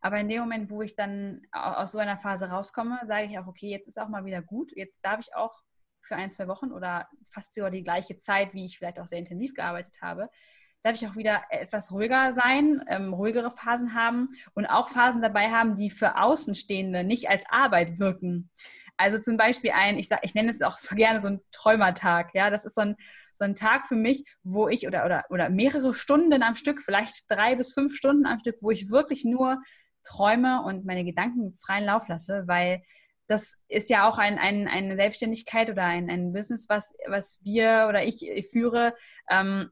Aber in dem Moment, wo ich dann aus so einer Phase rauskomme, sage ich auch, okay, jetzt ist auch mal wieder gut. Jetzt darf ich auch für ein, zwei Wochen oder fast sogar die gleiche Zeit, wie ich vielleicht auch sehr intensiv gearbeitet habe, darf ich auch wieder etwas ruhiger sein, ähm, ruhigere Phasen haben und auch Phasen dabei haben, die für Außenstehende nicht als Arbeit wirken. Also zum Beispiel ein, ich, sag, ich nenne es auch so gerne so ein Träumertag. Ja, das ist so ein, so ein Tag für mich, wo ich oder, oder, oder mehrere Stunden am Stück, vielleicht drei bis fünf Stunden am Stück, wo ich wirklich nur träume und meine Gedanken freien Lauf lasse, weil das ist ja auch ein, ein, eine Selbstständigkeit oder ein, ein Business, was, was wir oder ich, führe, ähm,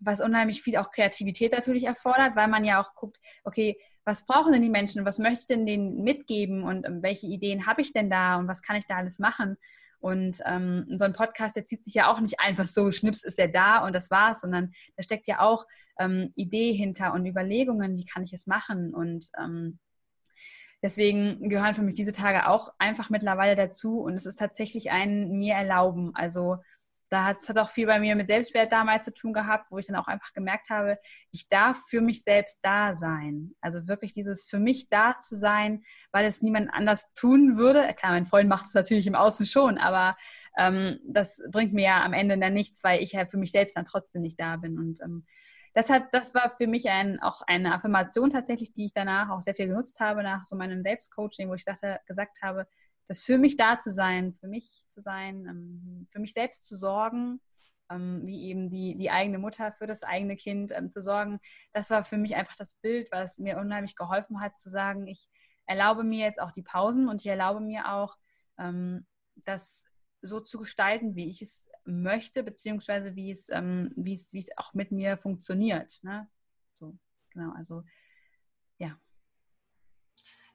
was unheimlich viel auch Kreativität natürlich erfordert, weil man ja auch guckt, okay, was brauchen denn die Menschen was möchte ich denn denen mitgeben und ähm, welche Ideen habe ich denn da und was kann ich da alles machen? Und ähm, so ein Podcast, der zieht sich ja auch nicht einfach so, schnips ist er da und das war's, sondern da steckt ja auch ähm, Idee hinter und Überlegungen, wie kann ich es machen und ähm, deswegen gehören für mich diese Tage auch einfach mittlerweile dazu und es ist tatsächlich ein mir erlauben. Also da hat es hat auch viel bei mir mit Selbstwert damals zu tun gehabt, wo ich dann auch einfach gemerkt habe, ich darf für mich selbst da sein. Also wirklich dieses für mich da zu sein, weil es niemand anders tun würde. Klar, mein Freund macht es natürlich im Außen schon, aber ähm, das bringt mir ja am Ende dann nichts, weil ich ja für mich selbst dann trotzdem nicht da bin. Und ähm, das hat, das war für mich ein, auch eine Affirmation tatsächlich, die ich danach auch sehr viel genutzt habe, nach so meinem Selbstcoaching, wo ich dachte, gesagt habe, das für mich da zu sein, für mich zu sein, ähm, für mich selbst zu sorgen, ähm, wie eben die, die eigene Mutter für das eigene Kind ähm, zu sorgen, das war für mich einfach das Bild, was mir unheimlich geholfen hat, zu sagen, ich erlaube mir jetzt auch die Pausen und ich erlaube mir auch, das so zu gestalten, wie ich es möchte, beziehungsweise wie es, wie es, wie es auch mit mir funktioniert. Ne? So, genau, also ja.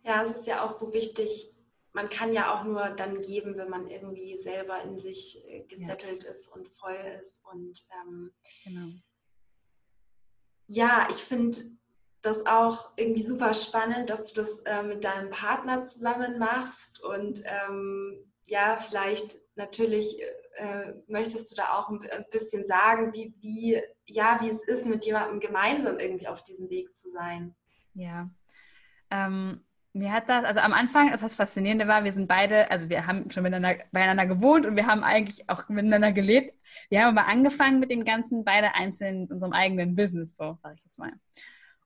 Ja, es ist ja auch so wichtig, man kann ja auch nur dann geben, wenn man irgendwie selber in sich äh, gesettelt ja. ist und voll ist. Und ähm, genau. ja, ich finde das auch irgendwie super spannend, dass du das äh, mit deinem Partner zusammen machst und ähm, ja, vielleicht natürlich äh, möchtest du da auch ein bisschen sagen, wie, wie, ja, wie es ist, mit jemandem gemeinsam irgendwie auf diesem Weg zu sein. Ja. Ähm, mir hat das, also am Anfang, das Faszinierende war, wir sind beide, also wir haben schon miteinander, beieinander gewohnt und wir haben eigentlich auch miteinander gelebt. Wir haben aber angefangen mit dem Ganzen beide einzeln in unserem eigenen Business, so sage ich jetzt mal.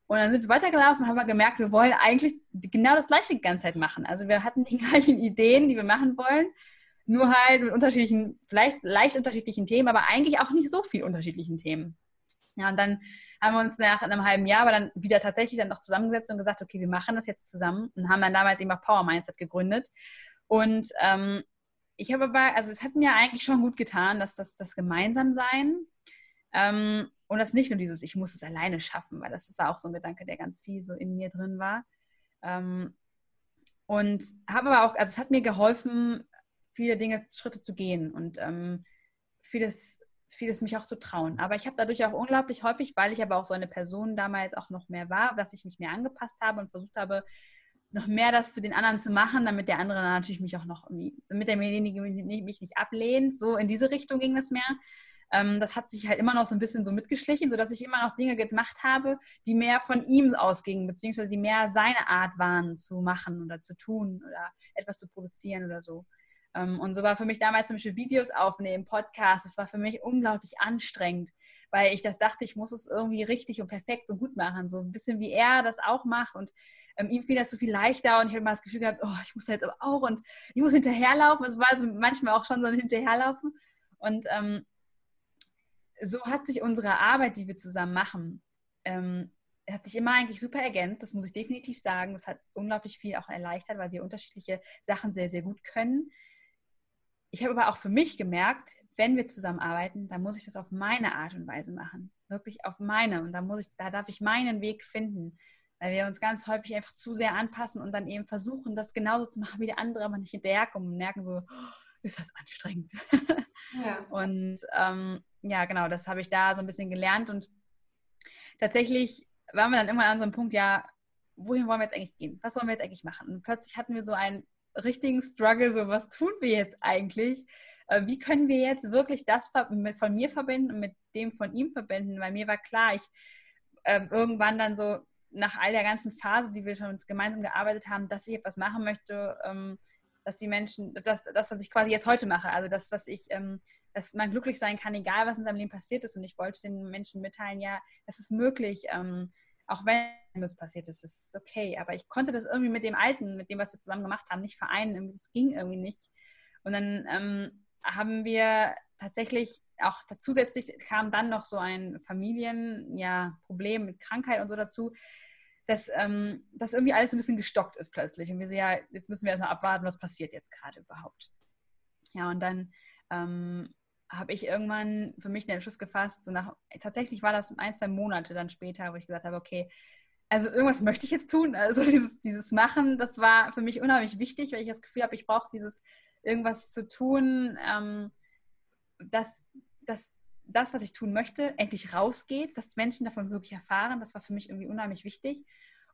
Und dann sind wir weitergelaufen haben gemerkt, wir wollen eigentlich genau das Gleiche die ganze Zeit machen. Also wir hatten die gleichen Ideen, die wir machen wollen nur halt mit unterschiedlichen, vielleicht leicht unterschiedlichen Themen, aber eigentlich auch nicht so viel unterschiedlichen Themen. Ja, und dann haben wir uns nach einem halben Jahr aber dann wieder tatsächlich dann noch zusammengesetzt und gesagt, okay, wir machen das jetzt zusammen und haben dann damals eben auch Power Mindset gegründet. Und ähm, ich habe aber, also es hat mir eigentlich schon gut getan, dass das, das Gemeinsamsein ähm, und das nicht nur dieses, ich muss es alleine schaffen, weil das, das war auch so ein Gedanke, der ganz viel so in mir drin war. Ähm, und habe aber auch, also es hat mir geholfen, viele Dinge, Schritte zu gehen und ähm, vieles, vieles mich auch zu trauen. Aber ich habe dadurch auch unglaublich häufig, weil ich aber auch so eine Person damals auch noch mehr war, dass ich mich mehr angepasst habe und versucht habe, noch mehr das für den anderen zu machen, damit der andere natürlich mich auch noch, damit derjenige mich nicht ablehnt. So in diese Richtung ging das mehr. Ähm, das hat sich halt immer noch so ein bisschen so mitgeschlichen, sodass ich immer noch Dinge gemacht habe, die mehr von ihm ausgingen, beziehungsweise die mehr seine Art waren zu machen oder zu tun oder etwas zu produzieren oder so. Ähm, und so war für mich damals zum Beispiel Videos aufnehmen, Podcasts, das war für mich unglaublich anstrengend, weil ich das dachte, ich muss es irgendwie richtig und perfekt und gut machen, so ein bisschen wie er das auch macht. Und ähm, ihm fiel das so viel leichter und ich habe immer das Gefühl gehabt, oh, ich muss jetzt aber auch und ich muss hinterherlaufen, es war so manchmal auch schon so ein Hinterherlaufen. Und ähm, so hat sich unsere Arbeit, die wir zusammen machen, ähm, hat sich immer eigentlich super ergänzt, das muss ich definitiv sagen. Das hat unglaublich viel auch erleichtert, weil wir unterschiedliche Sachen sehr, sehr gut können ich habe aber auch für mich gemerkt, wenn wir zusammenarbeiten, dann muss ich das auf meine Art und Weise machen. Wirklich auf meine. Und da muss ich, da darf ich meinen Weg finden. Weil wir uns ganz häufig einfach zu sehr anpassen und dann eben versuchen, das genauso zu machen wie der andere, aber nicht hinterherkommen und merken so, oh, ist das anstrengend. Ja. und ähm, ja, genau, das habe ich da so ein bisschen gelernt. Und tatsächlich waren wir dann immer an so einem Punkt, ja, wohin wollen wir jetzt eigentlich gehen? Was wollen wir jetzt eigentlich machen? Und plötzlich hatten wir so ein richtigen Struggle, so was tun wir jetzt eigentlich? Äh, wie können wir jetzt wirklich das von mir verbinden und mit dem von ihm verbinden? Weil mir war klar, ich äh, irgendwann dann so nach all der ganzen Phase, die wir schon gemeinsam gearbeitet haben, dass ich etwas machen möchte, ähm, dass die Menschen, das, das, was ich quasi jetzt heute mache, also das, was ich, ähm, dass man glücklich sein kann, egal was in seinem Leben passiert ist. Und ich wollte den Menschen mitteilen, ja, es ist möglich, ähm, auch wenn es passiert ist, ist es okay. Aber ich konnte das irgendwie mit dem Alten, mit dem, was wir zusammen gemacht haben, nicht vereinen. Es ging irgendwie nicht. Und dann ähm, haben wir tatsächlich auch zusätzlich kam dann noch so ein Familienproblem ja, mit Krankheit und so dazu, dass ähm, das irgendwie alles ein bisschen gestockt ist plötzlich. Und wir so, ja, jetzt müssen wir erstmal abwarten, was passiert jetzt gerade überhaupt. Ja, und dann ähm, habe ich irgendwann für mich den Entschluss gefasst, so nach, tatsächlich war das ein, zwei Monate dann später, wo ich gesagt habe, okay, also irgendwas möchte ich jetzt tun. Also dieses, dieses Machen, das war für mich unheimlich wichtig, weil ich das Gefühl habe, ich brauche dieses irgendwas zu tun, ähm, dass, dass das, was ich tun möchte, endlich rausgeht, dass Menschen davon wirklich erfahren. Das war für mich irgendwie unheimlich wichtig.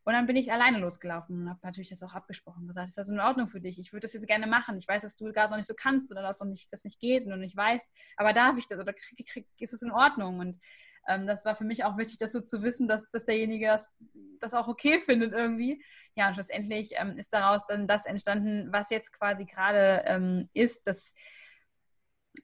Und dann bin ich alleine losgelaufen und habe natürlich das auch abgesprochen. Gesagt, ist das in Ordnung für dich? Ich würde das jetzt gerne machen. Ich weiß, dass du gerade noch nicht so kannst oder dass nicht, das nicht geht und du nicht weißt. Aber darf ich das oder krieg, krieg, ist es in Ordnung? Und ähm, das war für mich auch wichtig, das so zu wissen, dass, dass derjenige das, das auch okay findet irgendwie. Ja, und schlussendlich ähm, ist daraus dann das entstanden, was jetzt quasi gerade ähm, ist, dass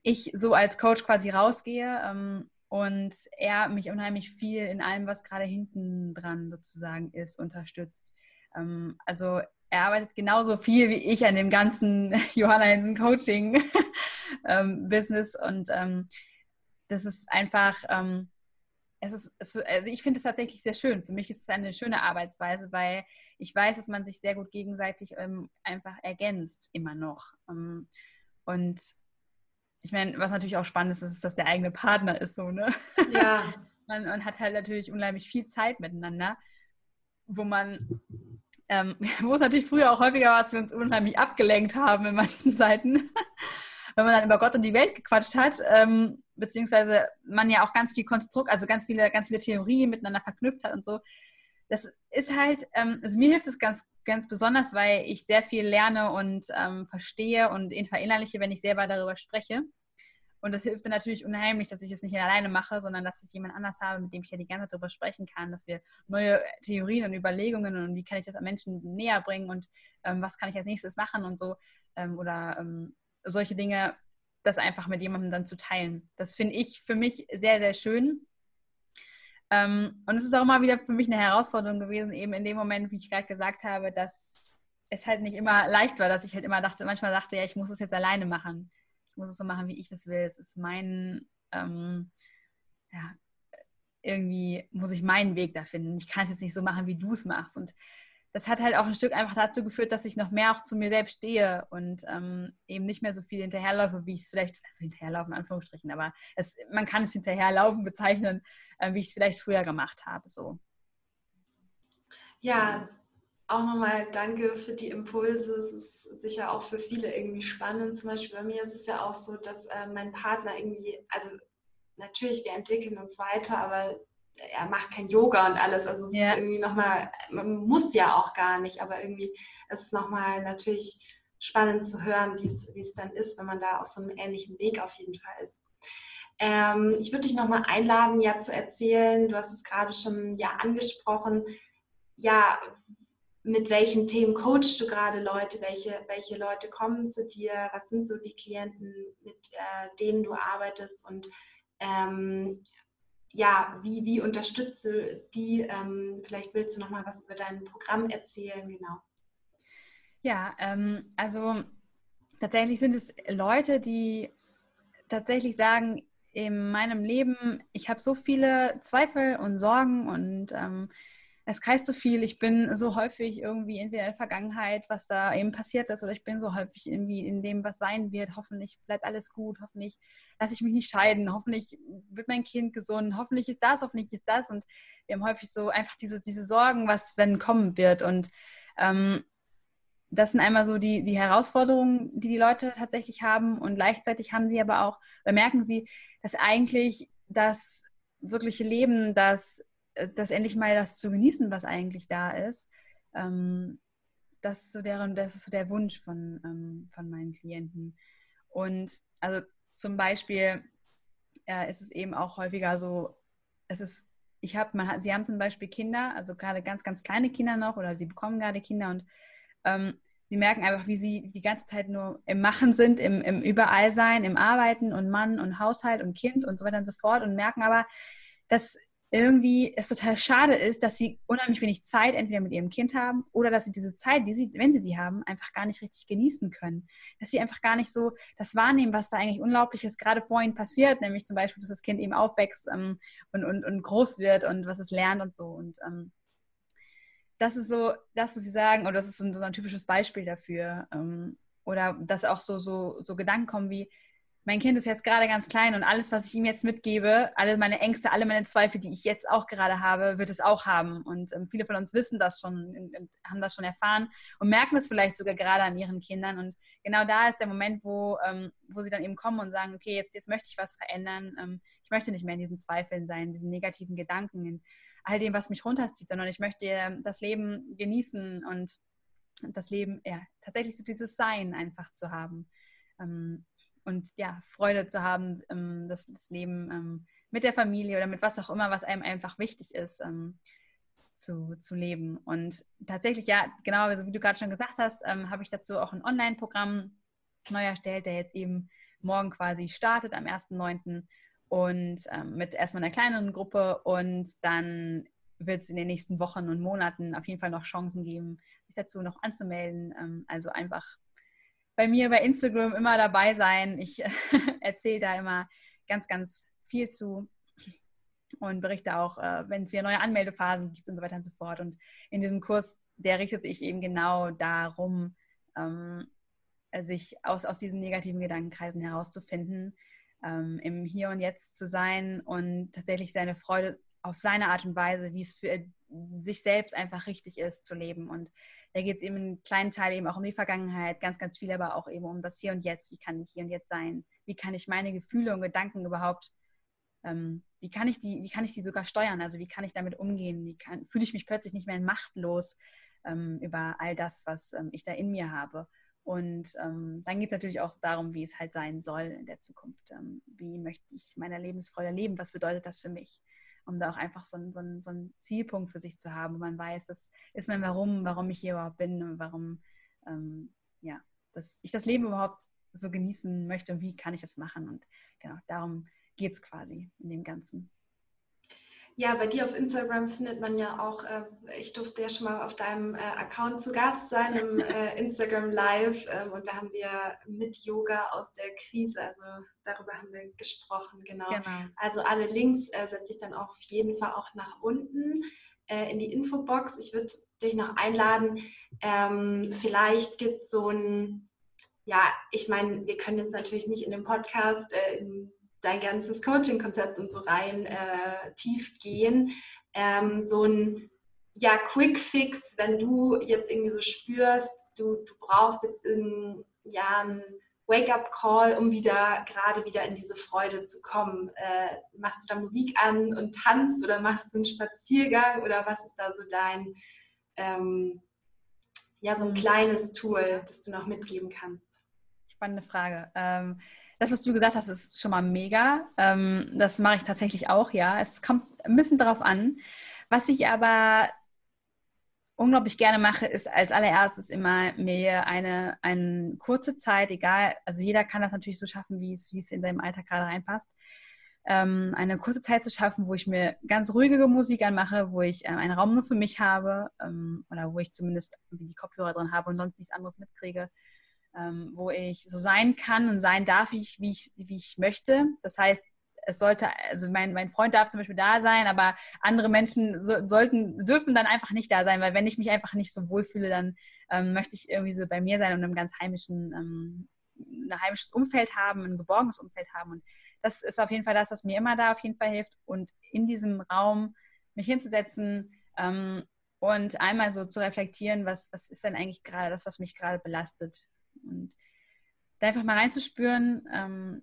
ich so als Coach quasi rausgehe ähm, und er mich unheimlich viel in allem, was gerade hinten dran sozusagen ist, unterstützt. Ähm, also er arbeitet genauso viel wie ich an dem ganzen Johanna Hensen Coaching ähm, Business und ähm, das ist einfach, ähm, es ist, also ich finde es tatsächlich sehr schön. Für mich ist es eine schöne Arbeitsweise, weil ich weiß, dass man sich sehr gut gegenseitig ähm, einfach ergänzt, immer noch. Ähm, und ich meine, was natürlich auch spannend ist, ist, dass der eigene Partner ist so, ne? Ja. man, man, hat halt natürlich unheimlich viel Zeit miteinander, wo man, ähm, wo es natürlich früher auch häufiger war, dass wir uns unheimlich abgelenkt haben in manchen Seiten, wenn man dann über Gott und die Welt gequatscht hat, ähm, beziehungsweise man ja auch ganz viel Konstrukt, also ganz viele, ganz viele Theorien miteinander verknüpft hat und so. Das ist halt, ähm, also mir hilft es ganz, ganz besonders, weil ich sehr viel lerne und ähm, verstehe und verinnerliche, wenn ich selber darüber spreche. Und das hilft dann natürlich unheimlich, dass ich es nicht alleine mache, sondern dass ich jemand anders habe, mit dem ich ja die ganze Zeit darüber sprechen kann, dass wir neue Theorien und Überlegungen und wie kann ich das an Menschen näher bringen und ähm, was kann ich als nächstes machen und so ähm, oder ähm, solche Dinge, das einfach mit jemandem dann zu teilen. Das finde ich für mich sehr, sehr schön. Ähm, und es ist auch immer wieder für mich eine Herausforderung gewesen, eben in dem Moment, wie ich gerade gesagt habe, dass es halt nicht immer leicht war, dass ich halt immer dachte, manchmal dachte, ja, ich muss es jetzt alleine machen. Ich muss es so machen, wie ich das will. Es ist mein, ähm, ja, irgendwie muss ich meinen Weg da finden. Ich kann es jetzt nicht so machen, wie du es machst. Und das hat halt auch ein Stück einfach dazu geführt, dass ich noch mehr auch zu mir selbst stehe und ähm, eben nicht mehr so viel hinterherlaufe, wie ich es vielleicht, also hinterherlaufen in Anführungsstrichen, aber es, man kann es hinterherlaufen bezeichnen, äh, wie ich es vielleicht früher gemacht habe. So. Ja, auch nochmal danke für die Impulse. Es ist sicher auch für viele irgendwie spannend. Zum Beispiel bei mir ist es ja auch so, dass äh, mein Partner irgendwie, also natürlich, wir entwickeln uns weiter, aber er macht kein Yoga und alles. Also es ja. ist irgendwie nochmal, man muss ja auch gar nicht, aber irgendwie ist es nochmal natürlich spannend zu hören, wie es dann ist, wenn man da auf so einem ähnlichen Weg auf jeden Fall ist. Ähm, ich würde dich nochmal einladen, ja zu erzählen, du hast es gerade schon ja angesprochen, ja, mit welchen Themen coachst du gerade Leute, welche, welche Leute kommen zu dir, was sind so die Klienten, mit äh, denen du arbeitest und ähm, ja, wie, wie unterstützt du die? Ähm, vielleicht willst du noch mal was über dein Programm erzählen, genau. Ja, ähm, also tatsächlich sind es Leute, die tatsächlich sagen, in meinem Leben, ich habe so viele Zweifel und Sorgen und ähm, es kreist so viel. Ich bin so häufig irgendwie entweder in der Vergangenheit, was da eben passiert ist, oder ich bin so häufig irgendwie in dem, was sein wird. Hoffentlich bleibt alles gut. Hoffentlich lasse ich mich nicht scheiden. Hoffentlich wird mein Kind gesund. Hoffentlich ist das, hoffentlich ist das. Und wir haben häufig so einfach diese, diese Sorgen, was wenn kommen wird. Und ähm, das sind einmal so die, die Herausforderungen, die die Leute tatsächlich haben. Und gleichzeitig haben sie aber auch, oder merken sie, dass eigentlich das wirkliche Leben, das das endlich mal das zu genießen, was eigentlich da ist. Ähm, das, ist so deren, das ist so der Wunsch von, ähm, von meinen Klienten. Und also zum Beispiel äh, ist es eben auch häufiger so, es ist, ich habe, man hat, sie haben zum Beispiel Kinder, also gerade ganz, ganz kleine Kinder noch oder sie bekommen gerade Kinder und ähm, sie merken einfach, wie sie die ganze Zeit nur im Machen sind, im, im Überallsein, im Arbeiten und Mann und Haushalt und Kind und so weiter und so fort und merken aber, dass irgendwie es total schade ist, dass sie unheimlich wenig Zeit entweder mit ihrem Kind haben oder dass sie diese Zeit, die sie, wenn sie die haben, einfach gar nicht richtig genießen können. Dass sie einfach gar nicht so das wahrnehmen, was da eigentlich Unglaubliches gerade vor ihnen passiert, nämlich zum Beispiel, dass das Kind eben aufwächst ähm, und, und, und groß wird und was es lernt und so. Und ähm, das ist so das, was sie sagen, oder das ist so, so ein typisches Beispiel dafür. Ähm, oder dass auch so, so, so Gedanken kommen wie, mein Kind ist jetzt gerade ganz klein und alles, was ich ihm jetzt mitgebe, alle meine Ängste, alle meine Zweifel, die ich jetzt auch gerade habe, wird es auch haben. Und ähm, viele von uns wissen das schon, haben das schon erfahren und merken es vielleicht sogar gerade an ihren Kindern. Und genau da ist der Moment, wo, ähm, wo sie dann eben kommen und sagen, okay, jetzt, jetzt möchte ich was verändern. Ähm, ich möchte nicht mehr in diesen Zweifeln sein, in diesen negativen Gedanken, in all dem, was mich runterzieht, sondern ich möchte ähm, das Leben genießen und das Leben, ja, tatsächlich so dieses Sein einfach zu haben. Und ja, Freude zu haben, ähm, das, das, Leben ähm, mit der Familie oder mit was auch immer, was einem einfach wichtig ist, ähm, zu, zu leben. Und tatsächlich, ja, genau, also wie du gerade schon gesagt hast, ähm, habe ich dazu auch ein Online-Programm neu erstellt, der jetzt eben morgen quasi startet am 1.9. und ähm, mit erstmal einer kleineren Gruppe und dann wird es in den nächsten Wochen und Monaten auf jeden Fall noch Chancen geben, sich dazu noch anzumelden. Ähm, also einfach bei mir bei Instagram immer dabei sein. Ich erzähle da immer ganz, ganz viel zu und berichte auch, äh, wenn es wieder neue Anmeldephasen gibt und so weiter und so fort. Und in diesem Kurs, der richtet sich eben genau darum, ähm, sich aus, aus diesen negativen Gedankenkreisen herauszufinden, ähm, im Hier und Jetzt zu sein und tatsächlich seine Freude auf seine Art und Weise, wie es für sich selbst einfach richtig ist, zu leben. Und da geht es eben einen kleinen Teil eben auch um die Vergangenheit, ganz, ganz viel aber auch eben um das Hier und Jetzt. Wie kann ich hier und jetzt sein? Wie kann ich meine Gefühle und Gedanken überhaupt, ähm, wie, kann ich die, wie kann ich die sogar steuern? Also wie kann ich damit umgehen? Wie fühle ich mich plötzlich nicht mehr machtlos ähm, über all das, was ähm, ich da in mir habe? Und ähm, dann geht es natürlich auch darum, wie es halt sein soll in der Zukunft. Ähm, wie möchte ich meine Lebensfreude leben? Was bedeutet das für mich? Um da auch einfach so, einen, so, so einen Zielpunkt für sich zu haben, wo man weiß, das ist mein Warum, warum ich hier überhaupt bin und warum ähm, ja, dass ich das Leben überhaupt so genießen möchte und wie kann ich das machen. Und genau, darum geht es quasi in dem Ganzen. Ja, bei dir auf Instagram findet man ja auch, äh, ich durfte ja schon mal auf deinem äh, Account zu Gast sein im äh, Instagram Live ähm, und da haben wir mit Yoga aus der Krise, also darüber haben wir gesprochen, genau. genau. Also alle Links äh, setze ich dann auf jeden Fall auch nach unten äh, in die Infobox. Ich würde dich noch einladen, ähm, vielleicht gibt es so ein, ja, ich meine, wir können jetzt natürlich nicht in dem Podcast äh, in dein ganzes Coaching-Konzept und so rein äh, tief gehen. Ähm, so ein ja, Quick Fix, wenn du jetzt irgendwie so spürst, du, du brauchst jetzt in, ja, einen Wake-up-Call, um wieder gerade wieder in diese Freude zu kommen. Äh, machst du da Musik an und tanzt oder machst du einen Spaziergang oder was ist da so dein, ähm, ja, so ein mhm. kleines Tool, das du noch mitgeben kannst? Spannende Frage. Ähm, das, was du gesagt hast, ist schon mal mega. Ähm, das mache ich tatsächlich auch, ja. Es kommt ein bisschen darauf an. Was ich aber unglaublich gerne mache, ist als allererstes immer mir eine, eine kurze Zeit, egal, also jeder kann das natürlich so schaffen, wie es, wie es in seinem Alltag gerade reinpasst, ähm, eine kurze Zeit zu schaffen, wo ich mir ganz ruhige Musik anmache, wo ich ähm, einen Raum nur für mich habe ähm, oder wo ich zumindest die Kopfhörer drin habe und sonst nichts anderes mitkriege ähm, wo ich so sein kann und sein darf, wie ich, wie ich, wie ich möchte. Das heißt, es sollte, also mein, mein Freund darf zum Beispiel da sein, aber andere Menschen so, sollten, dürfen dann einfach nicht da sein, weil wenn ich mich einfach nicht so wohlfühle, dann ähm, möchte ich irgendwie so bei mir sein und einem ganz heimischen, ähm, ein heimisches Umfeld haben, ein geborgenes Umfeld haben. Und das ist auf jeden Fall das, was mir immer da auf jeden Fall hilft. Und in diesem Raum mich hinzusetzen ähm, und einmal so zu reflektieren, was, was ist denn eigentlich gerade das, was mich gerade belastet? Und da einfach mal reinzuspüren ähm,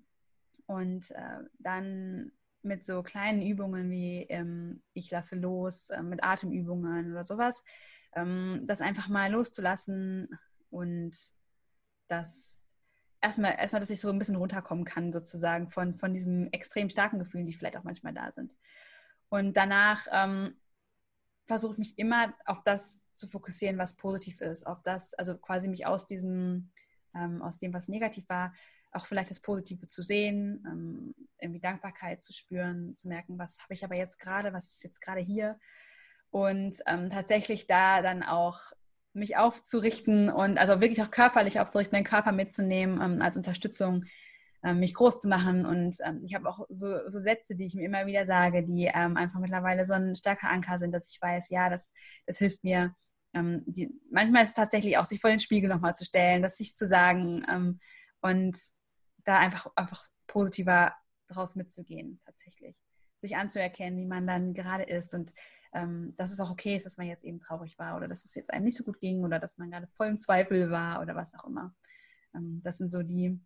und äh, dann mit so kleinen Übungen wie ähm, ich lasse los, äh, mit Atemübungen oder sowas, ähm, das einfach mal loszulassen und das erstmal, erstmal, dass ich so ein bisschen runterkommen kann, sozusagen, von, von diesen extrem starken Gefühlen, die vielleicht auch manchmal da sind. Und danach ähm, versuche ich mich immer auf das zu fokussieren, was positiv ist, auf das, also quasi mich aus diesem ähm, aus dem, was negativ war, auch vielleicht das Positive zu sehen, ähm, irgendwie Dankbarkeit zu spüren, zu merken, was habe ich aber jetzt gerade, was ist jetzt gerade hier und ähm, tatsächlich da dann auch mich aufzurichten und also wirklich auch körperlich aufzurichten, meinen Körper mitzunehmen ähm, als Unterstützung, ähm, mich groß zu machen. Und ähm, ich habe auch so, so, Sätze, die ich mir immer wieder sage, die einfach mittlerweile so ein starker Anker sind, dass ich weiß, ja, das, das hilft mir. Ähm, die, manchmal ist es tatsächlich auch, sich vor den Spiegel nochmal zu stellen, das sich zu sagen ähm, und da einfach, einfach positiver draus mitzugehen, tatsächlich. Sich anzuerkennen, wie man dann gerade ist und ähm, dass es auch okay ist, dass man jetzt eben traurig war oder dass es jetzt einem nicht so gut ging oder dass man gerade voll im Zweifel war oder was auch immer. Ähm, das sind so die,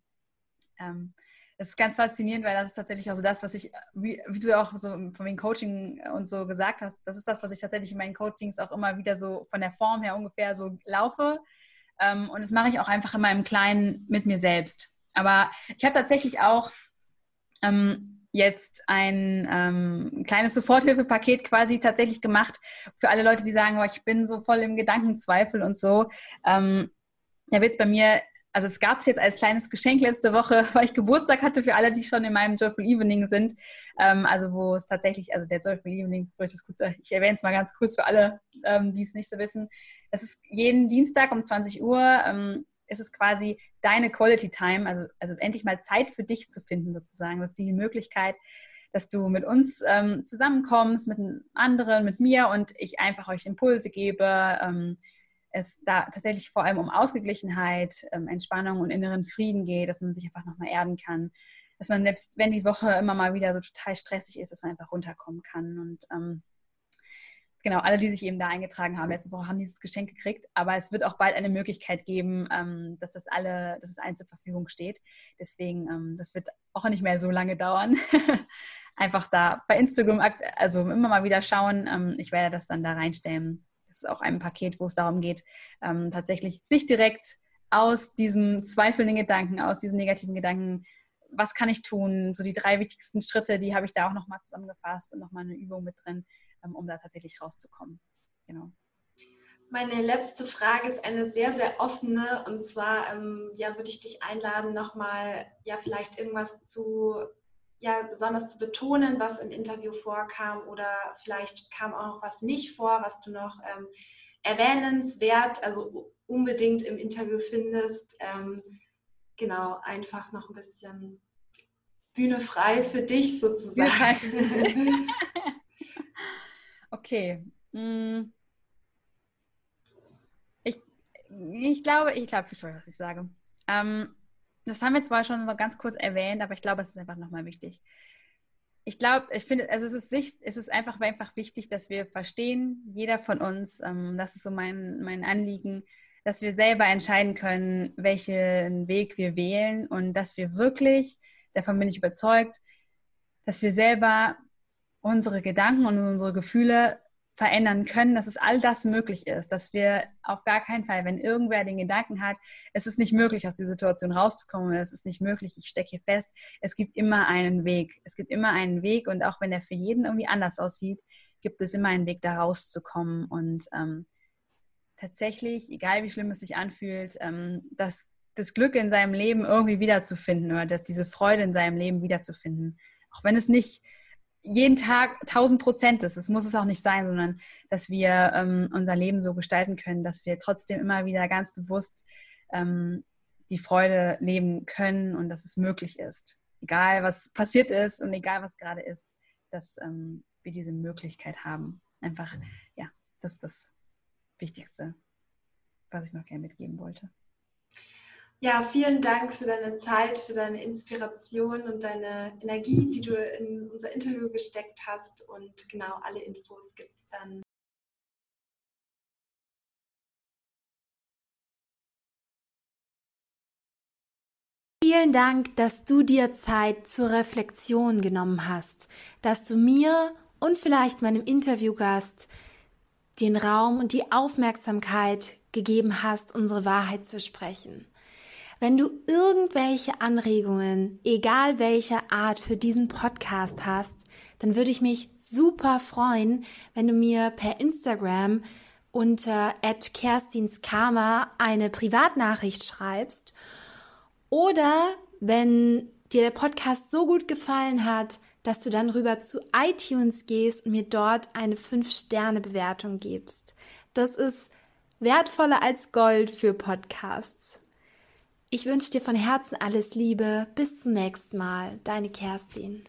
das ist ganz faszinierend, weil das ist tatsächlich auch so das, was ich, wie, wie, du auch so von dem Coaching und so gesagt hast, das ist das, was ich tatsächlich in meinen Coachings auch immer wieder so von der Form her ungefähr so laufe. Ähm, und das mache ich auch einfach in meinem Kleinen mit mir selbst. Aber ich habe tatsächlich auch ähm, jetzt ein ähm, kleines Soforthilfepaket quasi tatsächlich gemacht für alle Leute, die sagen, oh, ich bin so voll im Gedankenzweifel und so. Ähm, da wird es bei mir, also es gab es jetzt als kleines Geschenk letzte Woche, weil ich Geburtstag hatte für alle, die schon in meinem Joyful Evening sind. Ähm, also wo es tatsächlich, also der Joyful Evening, soll ich das kurz, ich erwähne es mal ganz kurz für alle, ähm, die es nicht so wissen. Es ist jeden Dienstag um 20 Uhr ähm, ist es quasi deine Quality Time, also, also endlich mal Zeit für dich zu finden sozusagen. Das ist die Möglichkeit, dass du mit uns ähm, zusammenkommst, mit anderen, mit mir und ich einfach euch Impulse gebe. Ähm, es da tatsächlich vor allem um Ausgeglichenheit, ähm, Entspannung und inneren Frieden geht, dass man sich einfach nochmal erden kann. Dass man selbst, wenn die Woche immer mal wieder so total stressig ist, dass man einfach runterkommen kann. Und ähm, genau, alle, die sich eben da eingetragen haben, letzte Woche haben dieses Geschenk gekriegt. Aber es wird auch bald eine Möglichkeit geben, ähm, dass das alle, dass es allen zur Verfügung steht. Deswegen, ähm, das wird auch nicht mehr so lange dauern. Einfach da bei Instagram, also immer mal wieder schauen. Ich werde das dann da reinstellen. Das ist auch ein Paket, wo es darum geht, ähm, tatsächlich sich direkt aus diesem zweifelnden Gedanken, aus diesen negativen Gedanken was kann ich tun? So die drei wichtigsten Schritte, die habe ich da auch nochmal zusammengefasst und nochmal eine Übung mit drin, ähm, um da tatsächlich rauszukommen. Genau. Meine letzte Frage ist eine sehr, sehr offene. Und zwar ähm, ja, würde ich dich einladen, nochmal ja, vielleicht irgendwas zu, ja, besonders zu betonen, was im Interview vorkam. Oder vielleicht kam auch noch was nicht vor, was du noch ähm, erwähnenswert, also unbedingt im Interview findest. Ähm, genau, einfach noch ein bisschen Bühne frei für dich sozusagen. Okay. Mm. Ich, ich glaube, ich glaube, ich weiß, was ich sage. Ähm, das haben wir zwar schon so ganz kurz erwähnt, aber ich glaube, es ist einfach nochmal wichtig. Ich glaube, ich finde, also es ist, es ist einfach, einfach wichtig, dass wir verstehen, jeder von uns, ähm, das ist so mein, mein Anliegen, dass wir selber entscheiden können, welchen Weg wir wählen und dass wir wirklich, davon bin ich überzeugt, dass wir selber unsere Gedanken und unsere Gefühle verändern können, dass es all das möglich ist, dass wir auf gar keinen Fall, wenn irgendwer den Gedanken hat, es ist nicht möglich, aus dieser Situation rauszukommen, es ist nicht möglich, ich stecke hier fest, es gibt immer einen Weg. Es gibt immer einen Weg und auch wenn der für jeden irgendwie anders aussieht, gibt es immer einen Weg, da rauszukommen und ähm, tatsächlich, egal wie schlimm es sich anfühlt, ähm, das, das Glück in seinem Leben irgendwie wiederzufinden oder dass diese Freude in seinem Leben wiederzufinden. Auch wenn es nicht jeden Tag 1000 Prozent ist. Das muss es auch nicht sein, sondern dass wir ähm, unser Leben so gestalten können, dass wir trotzdem immer wieder ganz bewusst ähm, die Freude leben können und dass es möglich ist. Egal, was passiert ist und egal, was gerade ist, dass ähm, wir diese Möglichkeit haben. Einfach, ja, das ist das Wichtigste, was ich noch gerne mitgeben wollte. Ja, vielen Dank für deine Zeit, für deine Inspiration und deine Energie, die du in unser Interview gesteckt hast. Und genau alle Infos gibt es dann. Vielen Dank, dass du dir Zeit zur Reflexion genommen hast, dass du mir und vielleicht meinem Interviewgast den Raum und die Aufmerksamkeit gegeben hast, unsere Wahrheit zu sprechen. Wenn du irgendwelche Anregungen, egal welcher Art, für diesen Podcast hast, dann würde ich mich super freuen, wenn du mir per Instagram unter @kerstinskarma eine Privatnachricht schreibst oder wenn dir der Podcast so gut gefallen hat, dass du dann rüber zu iTunes gehst und mir dort eine 5-Sterne-Bewertung gibst. Das ist wertvoller als Gold für Podcasts. Ich wünsche dir von Herzen alles Liebe. Bis zum nächsten Mal. Deine Kerstin.